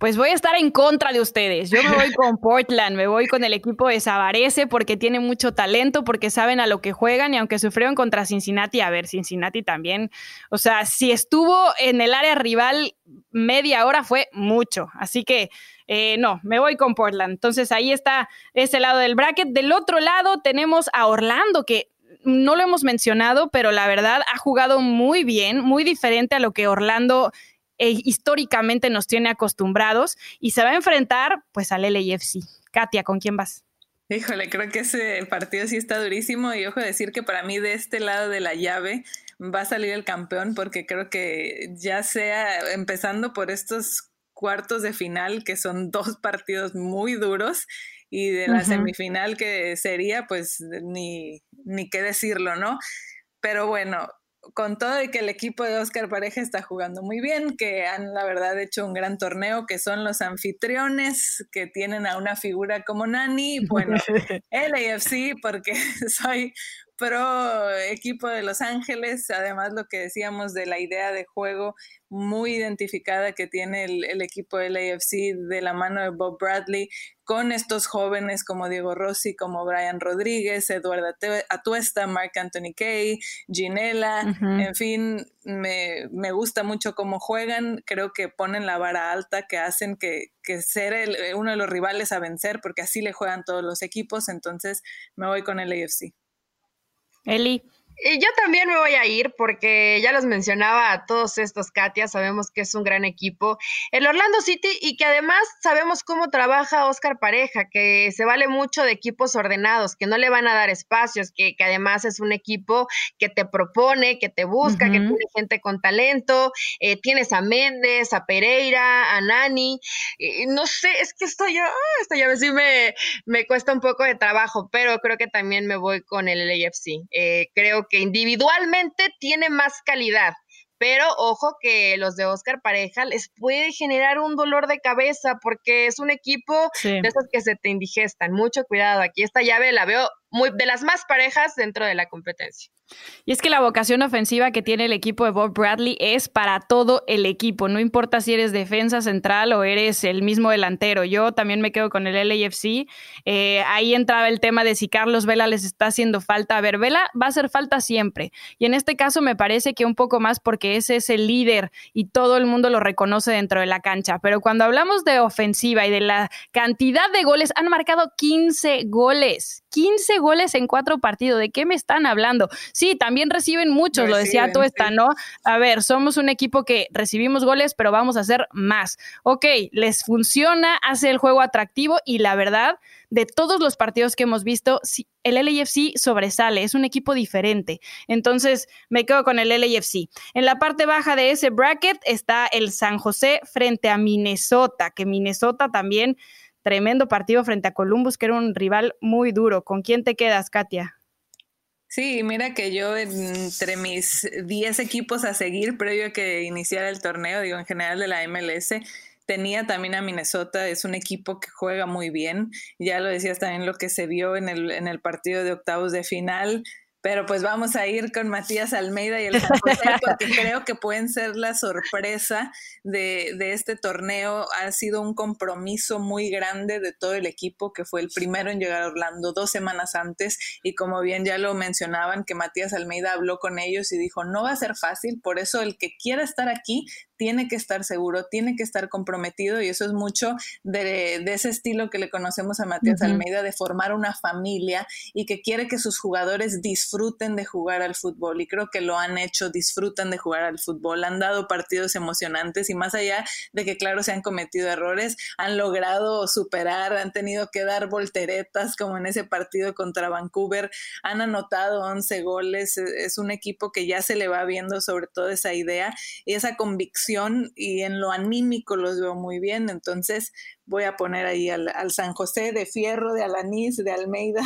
pues voy a estar en contra de ustedes. Yo me voy con <laughs> Portland, me voy con el equipo de Sabarese porque tiene mucho talento, porque saben a lo que juegan y aunque sufrieron contra Cincinnati, a ver, Cincinnati también, o sea, si estuvo en el área rival media hora fue mucho. Así que eh, no, me voy con Portland. Entonces ahí está ese lado del bracket. Del otro lado tenemos a Orlando que no lo hemos mencionado, pero la verdad ha jugado muy bien, muy diferente a lo que Orlando e históricamente nos tiene acostumbrados y se va a enfrentar pues al LAFC. Katia, ¿con quién vas? Híjole, creo que ese partido sí está durísimo y ojo decir que para mí de este lado de la llave va a salir el campeón porque creo que ya sea empezando por estos cuartos de final que son dos partidos muy duros y de la semifinal que sería pues ni, ni qué decirlo, ¿no? Pero bueno, con todo de que el equipo de Oscar Pareja está jugando muy bien, que han la verdad hecho un gran torneo, que son los anfitriones, que tienen a una figura como Nani, bueno, <laughs> el AFC, porque <laughs> soy pro equipo de Los Ángeles, además lo que decíamos de la idea de juego muy identificada que tiene el, equipo del AFC de la mano de Bob Bradley, con estos jóvenes como Diego Rossi, como Brian Rodríguez, Eduardo Atuesta, Mark Anthony Kay, Ginela, en fin, me, gusta mucho cómo juegan, creo que ponen la vara alta, que hacen que, que ser uno de los rivales a vencer, porque así le juegan todos los equipos, entonces me voy con el AFC. Eli. Y yo también me voy a ir porque ya los mencionaba a todos estos, Katia, sabemos que es un gran equipo. El Orlando City y que además sabemos cómo trabaja Oscar Pareja, que se vale mucho de equipos ordenados, que no le van a dar espacios, que, además es un equipo que te propone, que te busca, que tiene gente con talento. Eh, tienes a Méndez, a Pereira, a Nani. no sé, es que esto ya, esto ya sí me, me cuesta un poco de trabajo, pero creo que también me voy con el LAFC. Eh, creo que individualmente tiene más calidad. Pero ojo que los de Oscar Pareja les puede generar un dolor de cabeza porque es un equipo de esos que se te indigestan. Mucho cuidado. Aquí esta llave la veo muy, de las más parejas dentro de la competencia. Y es que la vocación ofensiva que tiene el equipo de Bob Bradley es para todo el equipo, no importa si eres defensa central o eres el mismo delantero. Yo también me quedo con el LAFC. Eh, ahí entraba el tema de si Carlos Vela les está haciendo falta. A ver, Vela va a hacer falta siempre. Y en este caso me parece que un poco más porque ese es el líder y todo el mundo lo reconoce dentro de la cancha. Pero cuando hablamos de ofensiva y de la cantidad de goles, han marcado 15 goles. 15 goles en cuatro partidos. ¿De qué me están hablando? Sí, también reciben muchos, lo decía todo esta, ¿no? A ver, somos un equipo que recibimos goles, pero vamos a hacer más. Ok, les funciona, hace el juego atractivo y la verdad, de todos los partidos que hemos visto, el LAFC sobresale, es un equipo diferente. Entonces, me quedo con el LAFC. En la parte baja de ese bracket está el San José frente a Minnesota, que Minnesota también tremendo partido frente a Columbus, que era un rival muy duro. ¿Con quién te quedas, Katia? Sí, mira que yo entre mis 10 equipos a seguir previo a que iniciara el torneo, digo en general de la MLS, tenía también a Minnesota, es un equipo que juega muy bien, ya lo decías también lo que se vio en el, en el partido de octavos de final, pero pues vamos a ir con Matías Almeida y el San José <laughs> porque creo que pueden ser la sorpresa de, de, este torneo. Ha sido un compromiso muy grande de todo el equipo que fue el primero en llegar a Orlando dos semanas antes y como bien ya lo mencionaban que Matías Almeida habló con ellos y dijo no va a ser fácil, por eso el que quiera estar aquí tiene que estar seguro, tiene que estar comprometido y eso es mucho de, ese estilo que le conocemos a Matías Almeida, de formar una familia y que quiere que sus jugadores disfruten de jugar al fútbol y creo que lo han hecho, disfrutan de jugar al fútbol, han dado partidos emocionantes y más allá de que claro se han cometido errores, han logrado superar, han tenido que dar volteretas como en ese partido contra Vancouver, han anotado 11 goles, e, es un equipo que ya se le va viendo sobre todo esa idea y esa convicción y en lo anímico los veo muy bien. Entonces voy a poner ahí al, San José de Fierro, de Alanís, de Almeida.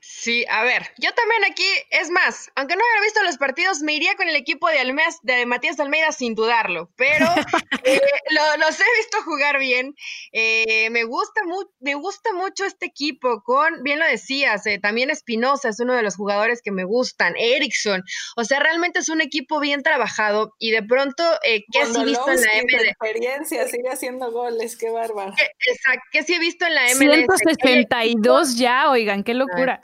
Sí, a ver, yo también aquí, es más, aunque no hubiera visto los partidos, me iría con el equipo de, Almeas, de Matías Almeida sin dudarlo, pero <laughs> eh, los he visto jugar bien. Eh, me, gusta me gusta mucho este equipo, con, bien lo decías, eh, también Espinosa es uno de los jugadores que me gustan, Erickson, o sea, realmente es un equipo bien trabajado y de pronto, ¿qué has visto en la MLS? experiencia, sigue haciendo goles, qué bárbaro. Exacto, ¿qué sí he visto en la MLS? 162 ya, oigan, qué locura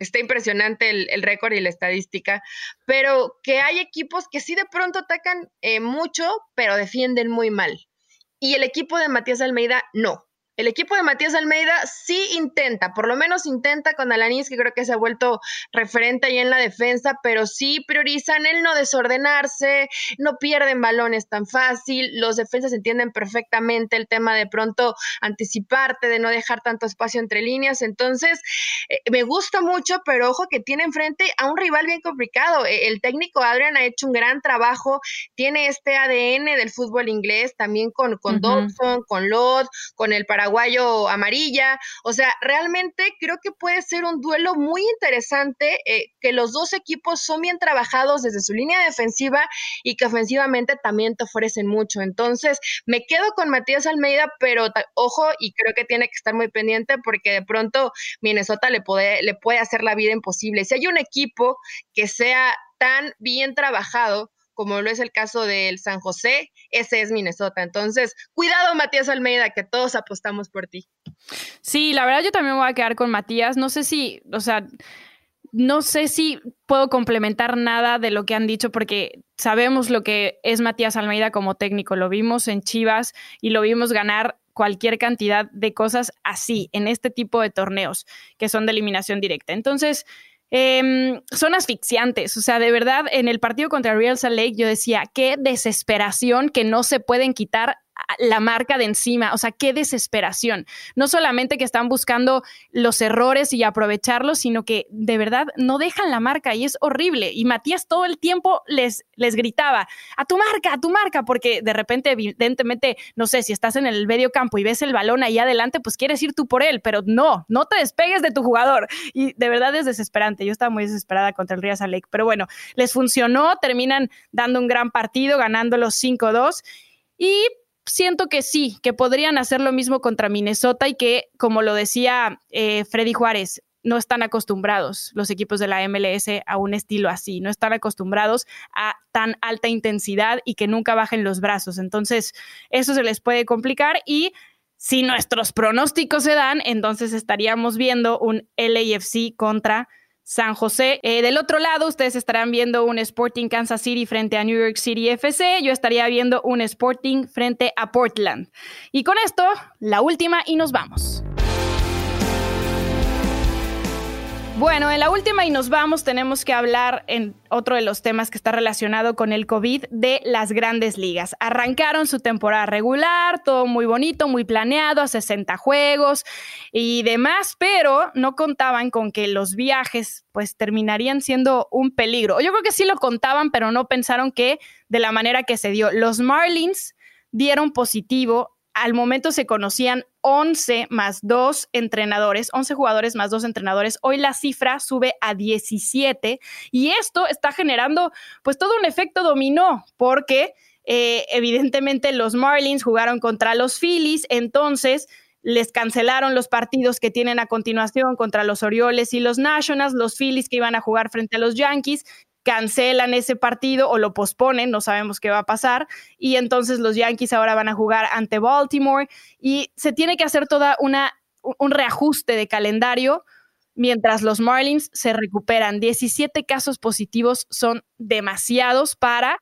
está impresionante el, récord y la estadística, pero que hay equipos que sí de pronto atacan eh, mucho, pero defienden muy mal. Y el equipo de Matías Almeida no. El equipo de Matías Almeida sí intenta, por lo menos intenta con Alanis, que creo que se ha vuelto referente ahí en la defensa, pero sí priorizan el no desordenarse, no pierden balones tan fácil, los defensas entienden perfectamente el tema de pronto anticiparte, de no dejar tanto espacio entre líneas. Entonces, eh, me gusta mucho, pero ojo que tiene enfrente a un rival bien complicado. E, el técnico Adrian ha hecho un gran trabajo, tiene este ADN del fútbol inglés, también con, con Dodson, con Lod, con el Paraguay Paraguayo amarilla. O sea, realmente creo que puede ser un duelo muy interesante, eh, que los dos equipos son bien trabajados desde su línea defensiva y que ofensivamente también te ofrecen mucho. Entonces, me quedo con Matías Almeida, pero ojo, y creo que tiene que estar muy pendiente porque de pronto Minnesota le puede, le puede hacer la vida imposible. Si hay un equipo que sea tan bien trabajado, como lo es el caso del San José, ese es Minnesota. Entonces, cuidado Matías Almeida, que todos apostamos por ti. Sí, la verdad yo también voy a quedar con Matías. No sé si, o sea, no sé si puedo complementar nada de lo que han dicho porque sabemos lo que es Matías Almeida como técnico. Lo vimos en Chivas y lo vimos ganar cualquier cantidad de cosas así en este tipo de torneos que son de eliminación directa. Entonces, Em, son asfixiantes. O sea, de verdad, en el partido contra Real Salt Lake yo decía, qué desesperación que no se pueden quitar la marca de encima, o sea, qué desesperación. No solamente que están buscando los errores y aprovecharlos, sino que de verdad no dejan la marca y es horrible. Y Matías todo el tiempo les, les gritaba, a tu marca, a tu marca, porque de repente, evidentemente, no sé, si estás en el medio campo y ves el balón ahí adelante, pues quieres ir tú por él, pero no, no te despegues de tu jugador. Y de verdad es desesperante. Yo estaba muy desesperada contra el Real Lake, pero bueno, les funcionó, terminan dando un gran partido, ganándolo 5-2. Y siento que sí, que podrían hacer lo mismo contra Minnesota y que, como lo decía eh, Freddy Juárez, no están acostumbrados los equipos de la MLS a un estilo así, no están acostumbrados a tan alta intensidad y que nunca bajen los brazos. Entonces, eso se les puede complicar y si nuestros pronósticos se dan, entonces estaríamos viendo un LAFC contra San José. Eh, del otro lado, ustedes estarán viendo un Sporting Kansas City frente a New York City FC. Yo estaría viendo un Sporting frente a Portland. Y con esto, la última y nos vamos. Bueno, en la última y nos vamos, tenemos que hablar en otro de los temas que está relacionado con el COVID de las grandes ligas. Arrancaron su temporada regular, todo muy bonito, muy planeado, a 60 juegos y demás, pero no contaban con que los viajes pues terminarían siendo un peligro. Yo creo que sí lo contaban, pero no pensaron que de la manera que se dio. Los Marlins dieron positivo al momento se conocían 11 más 2 entrenadores, 11 jugadores más 2 entrenadores. Hoy la cifra sube a 17 y esto está generando pues todo un efecto dominó porque eh, evidentemente los Marlins jugaron contra los Phillies, entonces les cancelaron los partidos que tienen a continuación contra los Orioles y los Nationals, los Phillies que iban a jugar frente a los Yankees cancelan ese partido o lo posponen, no sabemos qué va a pasar, y entonces los Yankees ahora van a jugar ante Baltimore y se tiene que hacer toda una un reajuste de calendario mientras los Marlins se recuperan. 17 casos positivos son demasiados para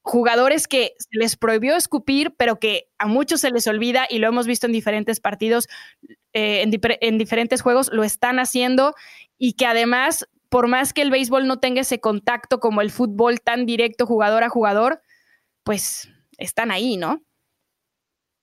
jugadores que se les prohibió escupir, pero que a muchos se les olvida y lo hemos visto en diferentes partidos, eh, en, en, diferentes juegos, lo están haciendo y que además por más que el béisbol no tenga ese contacto como el fútbol tan directo jugador a jugador, pues están ahí, ¿no?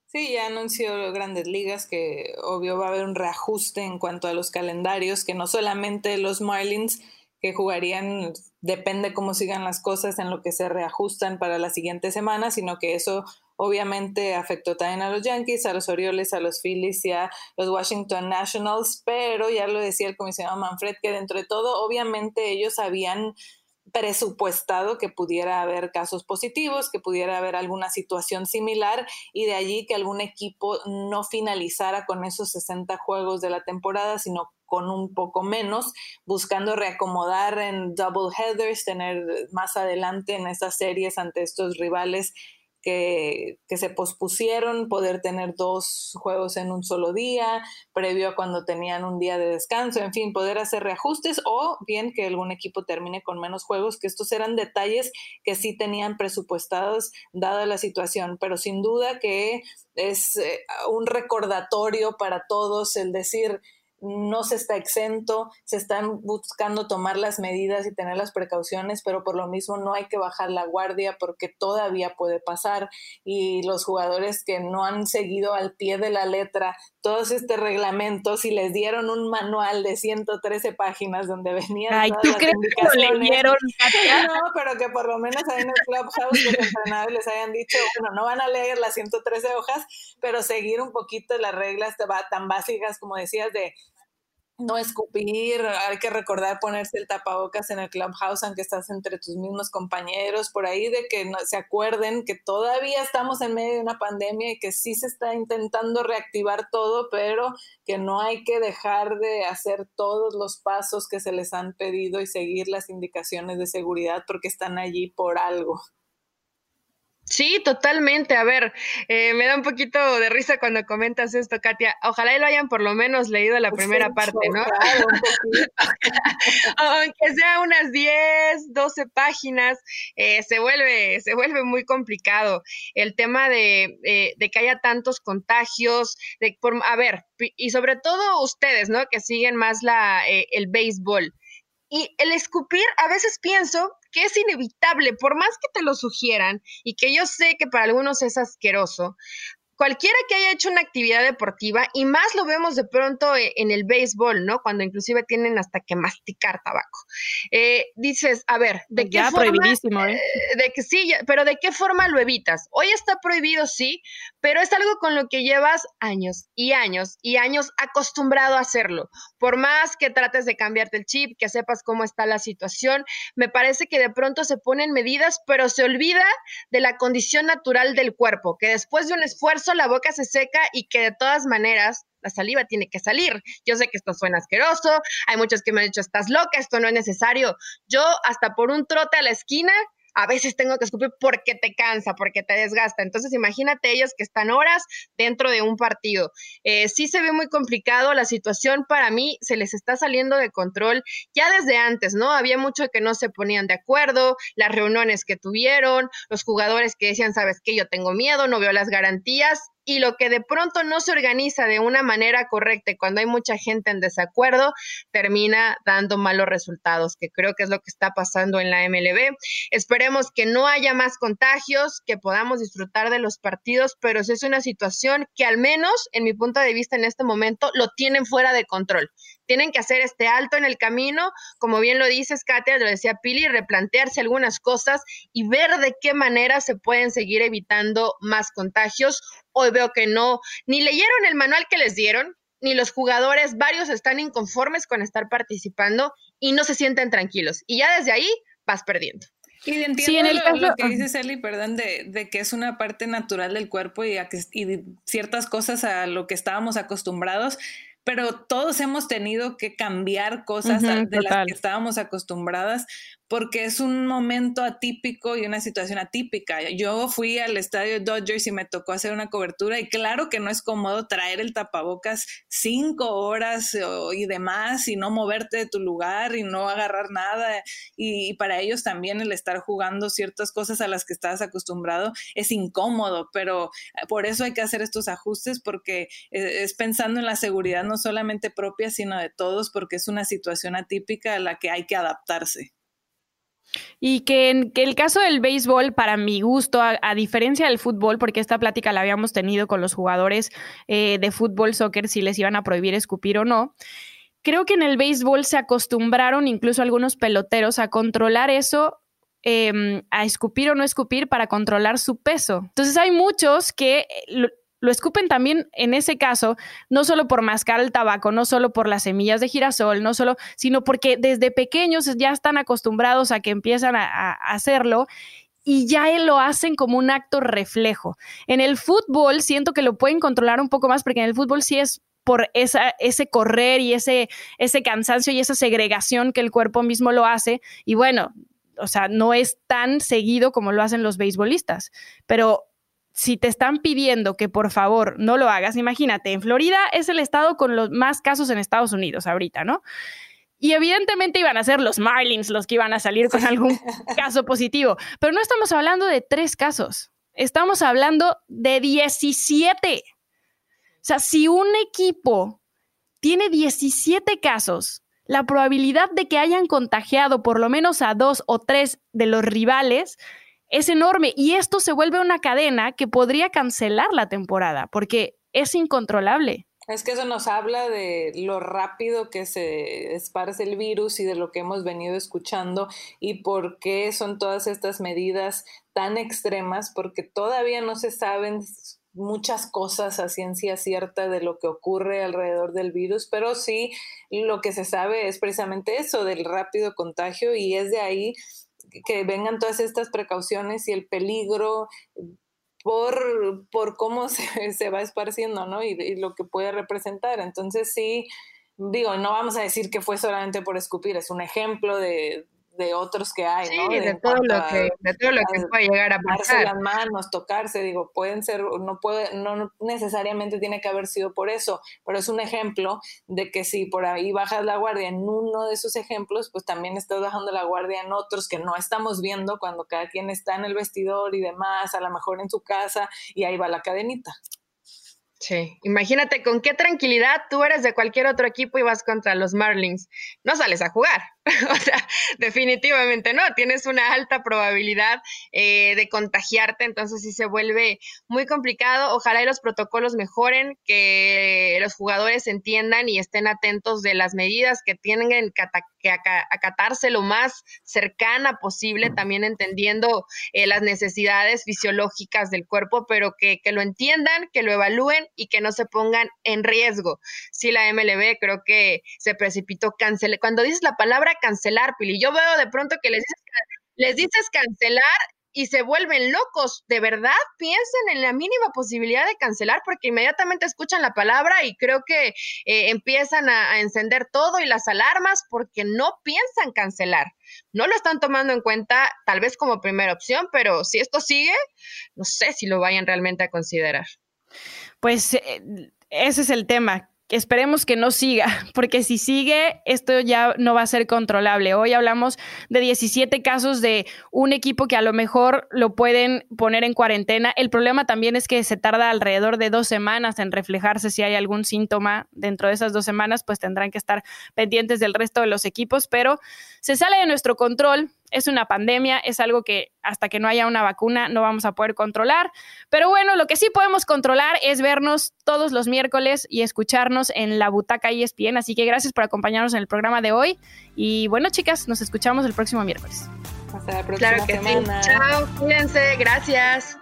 Sí, ya anunció Grandes Ligas que obvio va a haber un reajuste en cuanto a los calendarios, que no solamente los Marlins que jugarían, depende cómo sigan las cosas en lo que se reajustan para la siguiente semana, sino que eso Obviamente afectó también a los Yankees, a los Orioles, a los Phillies y a los Washington Nationals, pero ya lo decía el comisionado Manfred, que dentro de todo, obviamente ellos habían presupuestado que pudiera haber casos positivos, que pudiera haber alguna situación similar y de allí que algún equipo no finalizara con esos 60 juegos de la temporada, sino con un poco menos, buscando reacomodar en double headers, tener más adelante en estas series ante estos rivales que, se pospusieron, poder tener dos juegos en un solo día, previo a cuando tenían un día de descanso, en fin, poder hacer reajustes o bien que algún equipo termine con menos juegos, que estos eran detalles que sí tenían presupuestados dada la situación, pero sin duda que es eh, un recordatorio para todos el decir, no se está exento, se están buscando tomar las medidas y tener las precauciones, pero por lo mismo no hay que bajar la guardia porque todavía puede pasar y los jugadores que no han seguido al pie de la letra todos estos reglamentos y les dieron un manual de 113 páginas donde venían Ay, ¿tú crees que lo leyeron? No, pero que por lo menos ahí en el Clubhouse los entrenadores les hayan dicho, bueno, no van a leer las 113 hojas, pero seguir un poquito las reglas tan básicas como decías de no escupir, hay que recordar ponerse el tapabocas en el clubhouse aunque estás entre tus mismos compañeros, por ahí de que no, se acuerden que todavía estamos en medio de una pandemia y que sí se está intentando reactivar todo, pero que no hay que dejar de hacer todos los pasos que se les han pedido y seguir las indicaciones de seguridad porque están allí por algo. Sí, totalmente. A ver, eh, me da un poquito de risa cuando comentas esto, Katia. Ojalá y lo hayan por lo menos leído la primera parte, ¿no? <laughs> Aunque sea unas 10, 12 páginas, eh, se, vuelve, se vuelve muy complicado. El tema de, eh, de que haya tantos contagios, de, por, a ver, y sobre todo ustedes, ¿no? Que siguen más la, el béisbol. Y el escupir, a veces pienso que es inevitable, por más que te lo sugieran y que yo sé que para algunos es asqueroso, cualquiera que haya hecho una actividad deportiva, y más lo vemos de pronto e, en el béisbol, ¿no? Cuando inclusive tienen hasta que masticar tabaco. Eh, dices, a ver, ¿de qué forma? ¿eh? ¿eh? De que sí, pero ¿de qué forma lo evitas? Hoy está prohibido, sí, pero es algo con lo que llevas años y años y años acostumbrado a hacerlo. Por más que trates de cambiarte el chip, que sepas cómo está la situación, me parece que de pronto se ponen medidas, pero se olvida de la condición natural del cuerpo, que después de un esfuerzo la boca se seca y que de todas maneras la saliva tiene que salir. Yo sé que esto suena asqueroso, hay muchos que me han dicho, estás loca, esto no es necesario. Yo hasta por un trote a la esquina a veces tengo que escupir porque te cansa, porque te desgasta. Entonces, imagínate ellos que están horas dentro de un partido. Eh, sí se ve muy complicado, la situación para mí se les está saliendo de control ya desde antes, ¿no? Había mucho que no se ponían de acuerdo, las reuniones que tuvieron, los jugadores que decían, sabes que yo tengo miedo, no veo las garantías, y lo que de pronto no se organiza de una manera correcta y cuando hay mucha gente en desacuerdo, termina dando malos resultados, que creo que es lo que está pasando en la MLB. Esperemos que no haya más contagios, que podamos disfrutar de los partidos, pero es una situación que al menos en mi punto de vista en este momento lo tienen fuera de control. Tienen que hacer este alto en el camino, como bien lo dices, Katia, lo decía Pili, replantearse algunas cosas y ver de qué manera se pueden seguir evitando más contagios. Hoy veo que no, ni leyeron el manual que les dieron, ni los jugadores, varios están inconformes con estar participando y no se sienten tranquilos. Y ya desde ahí vas perdiendo. Y entiendo en el lo, que dice Sally, perdón, de, de, que es una parte natural del cuerpo y, a que, y ciertas cosas a lo que estábamos acostumbrados, pero todos hemos tenido que cambiar cosas de las que estábamos acostumbradas porque es un momento atípico y una situación atípica. Yo fui al estadio Dodgers y me tocó hacer una cobertura y claro que no es cómodo traer el tapabocas cinco horas y demás y no moverte de tu lugar y no agarrar nada. Y, para ellos también el estar jugando ciertas cosas a las que estás acostumbrado es incómodo, pero eh, por eso hay que hacer estos ajustes porque eh, es pensando en la seguridad no solamente propia, sino de todos, porque es una situación atípica a la que hay que adaptarse. Y que en que el caso del béisbol, para mi gusto, a, diferencia del fútbol, porque esta plática la habíamos tenido con los jugadores eh, de fútbol, soccer, si les iban a prohibir escupir o no, creo que en el béisbol se acostumbraron incluso algunos peloteros a controlar eso em, a escupir o no escupir para controlar su peso. Entonces hay muchos que lo escupen también en ese caso, no solo por mascar el tabaco, no solo por las semillas de girasol, no solo, sino porque desde pequeños ya están acostumbrados a que empiezan a, hacerlo y ya lo hacen como un acto reflejo. En el fútbol siento que lo pueden controlar un poco más porque en el fútbol sí es por esa, ese correr y ese, ese cansancio y esa segregación que el cuerpo mismo lo hace. Y bueno, o sea, no es tan seguido como lo hacen los beisbolistas, pero si te están pidiendo que por favor no lo hagas, imagínate, en Florida es el estado con los más casos en Estados Unidos ahorita, ¿no? Y evidentemente iban a ser los Marlins los que iban a salir con algún <laughs> caso positivo, pero no estamos hablando de tres casos, estamos hablando de 17. O sea, si un equipo tiene 17 casos, la probabilidad de que hayan contagiado por lo menos a dos o tres de los rivales es enorme y esto se vuelve una cadena que podría cancelar la temporada porque es incontrolable. Es que eso nos habla de lo rápido que se esparce el virus y de lo que hemos venido escuchando y por qué son todas estas medidas tan extremas, porque todavía no se saben muchas cosas a ciencia cierta de lo que ocurre alrededor del virus, pero sí lo que se sabe es precisamente eso, del rápido contagio y es de ahí que vengan todas estas precauciones y el peligro por, por cómo <laughs> se, se, va esparciendo, ¿no? Y, y, lo que puede representar. Entonces sí, digo, no vamos a decir que fue solamente por escupir, es un ejemplo de, de otros que hay, ¿no? De, todo lo que, de todo lo que puede llegar a pasar. las manos, tocarse, digo, pueden ser, no puede, no necesariamente tiene que haber sido por eso, pero es un ejemplo de que si por ahí bajas la guardia en uno de esos ejemplos, pues también estás bajando la guardia en otros que no estamos viendo cuando cada quien está en el vestidor y demás, a lo mejor en su casa, y ahí va la cadenita. Sí, imagínate con qué tranquilidad tú eres de cualquier otro equipo y vas contra los Marlins. No sales a jugar, <laughs> o sea, definitivamente no, tienes una alta probabilidad eh, de contagiarte, entonces sí se vuelve muy complicado. Ojalá y los protocolos mejoren, que los jugadores entiendan y estén atentos de las medidas que tienen que, acatarse lo más cercana posible, también entendiendo eh, las necesidades fisiológicas del cuerpo, pero que, que lo entiendan, que lo evalúen y que no se pongan en riesgo. Sí, la MLB creo que se precipitó, cancele. Cuando dices la palabra cancelar, Pili. Yo veo de pronto que les dices, les dices cancelar y se vuelven locos. De verdad, piensen en la mínima posibilidad de cancelar porque inmediatamente escuchan la palabra y creo que eh, empiezan a, encender todo y las alarmas porque no piensan cancelar. No lo están tomando en cuenta tal vez como primera opción, pero si esto sigue, no sé si lo vayan realmente a considerar. Pues eh, ese es el tema esperemos que no siga, <laughs> porque si sigue, esto ya no va a ser controlable. Hoy hablamos de 17 casos de un equipo que a lo mejor lo pueden poner en cuarentena. El problema también es que se tarda alrededor de dos semanas en reflejarse si hay algún síntoma dentro de esas dos semanas, pues tendrán que estar pendientes del resto de los equipos, pero se sale de nuestro control es una pandemia, es algo que hasta que no haya una vacuna no vamos a poder controlar. Pero bueno, lo que sí podemos controlar es vernos todos los miércoles y escucharnos en la butaca ESPN. Así que gracias por acompañarnos en el programa de hoy. Y bueno, chicas, nos escuchamos el próximo miércoles. Hasta la próxima semana. Chao, cuídense, gracias.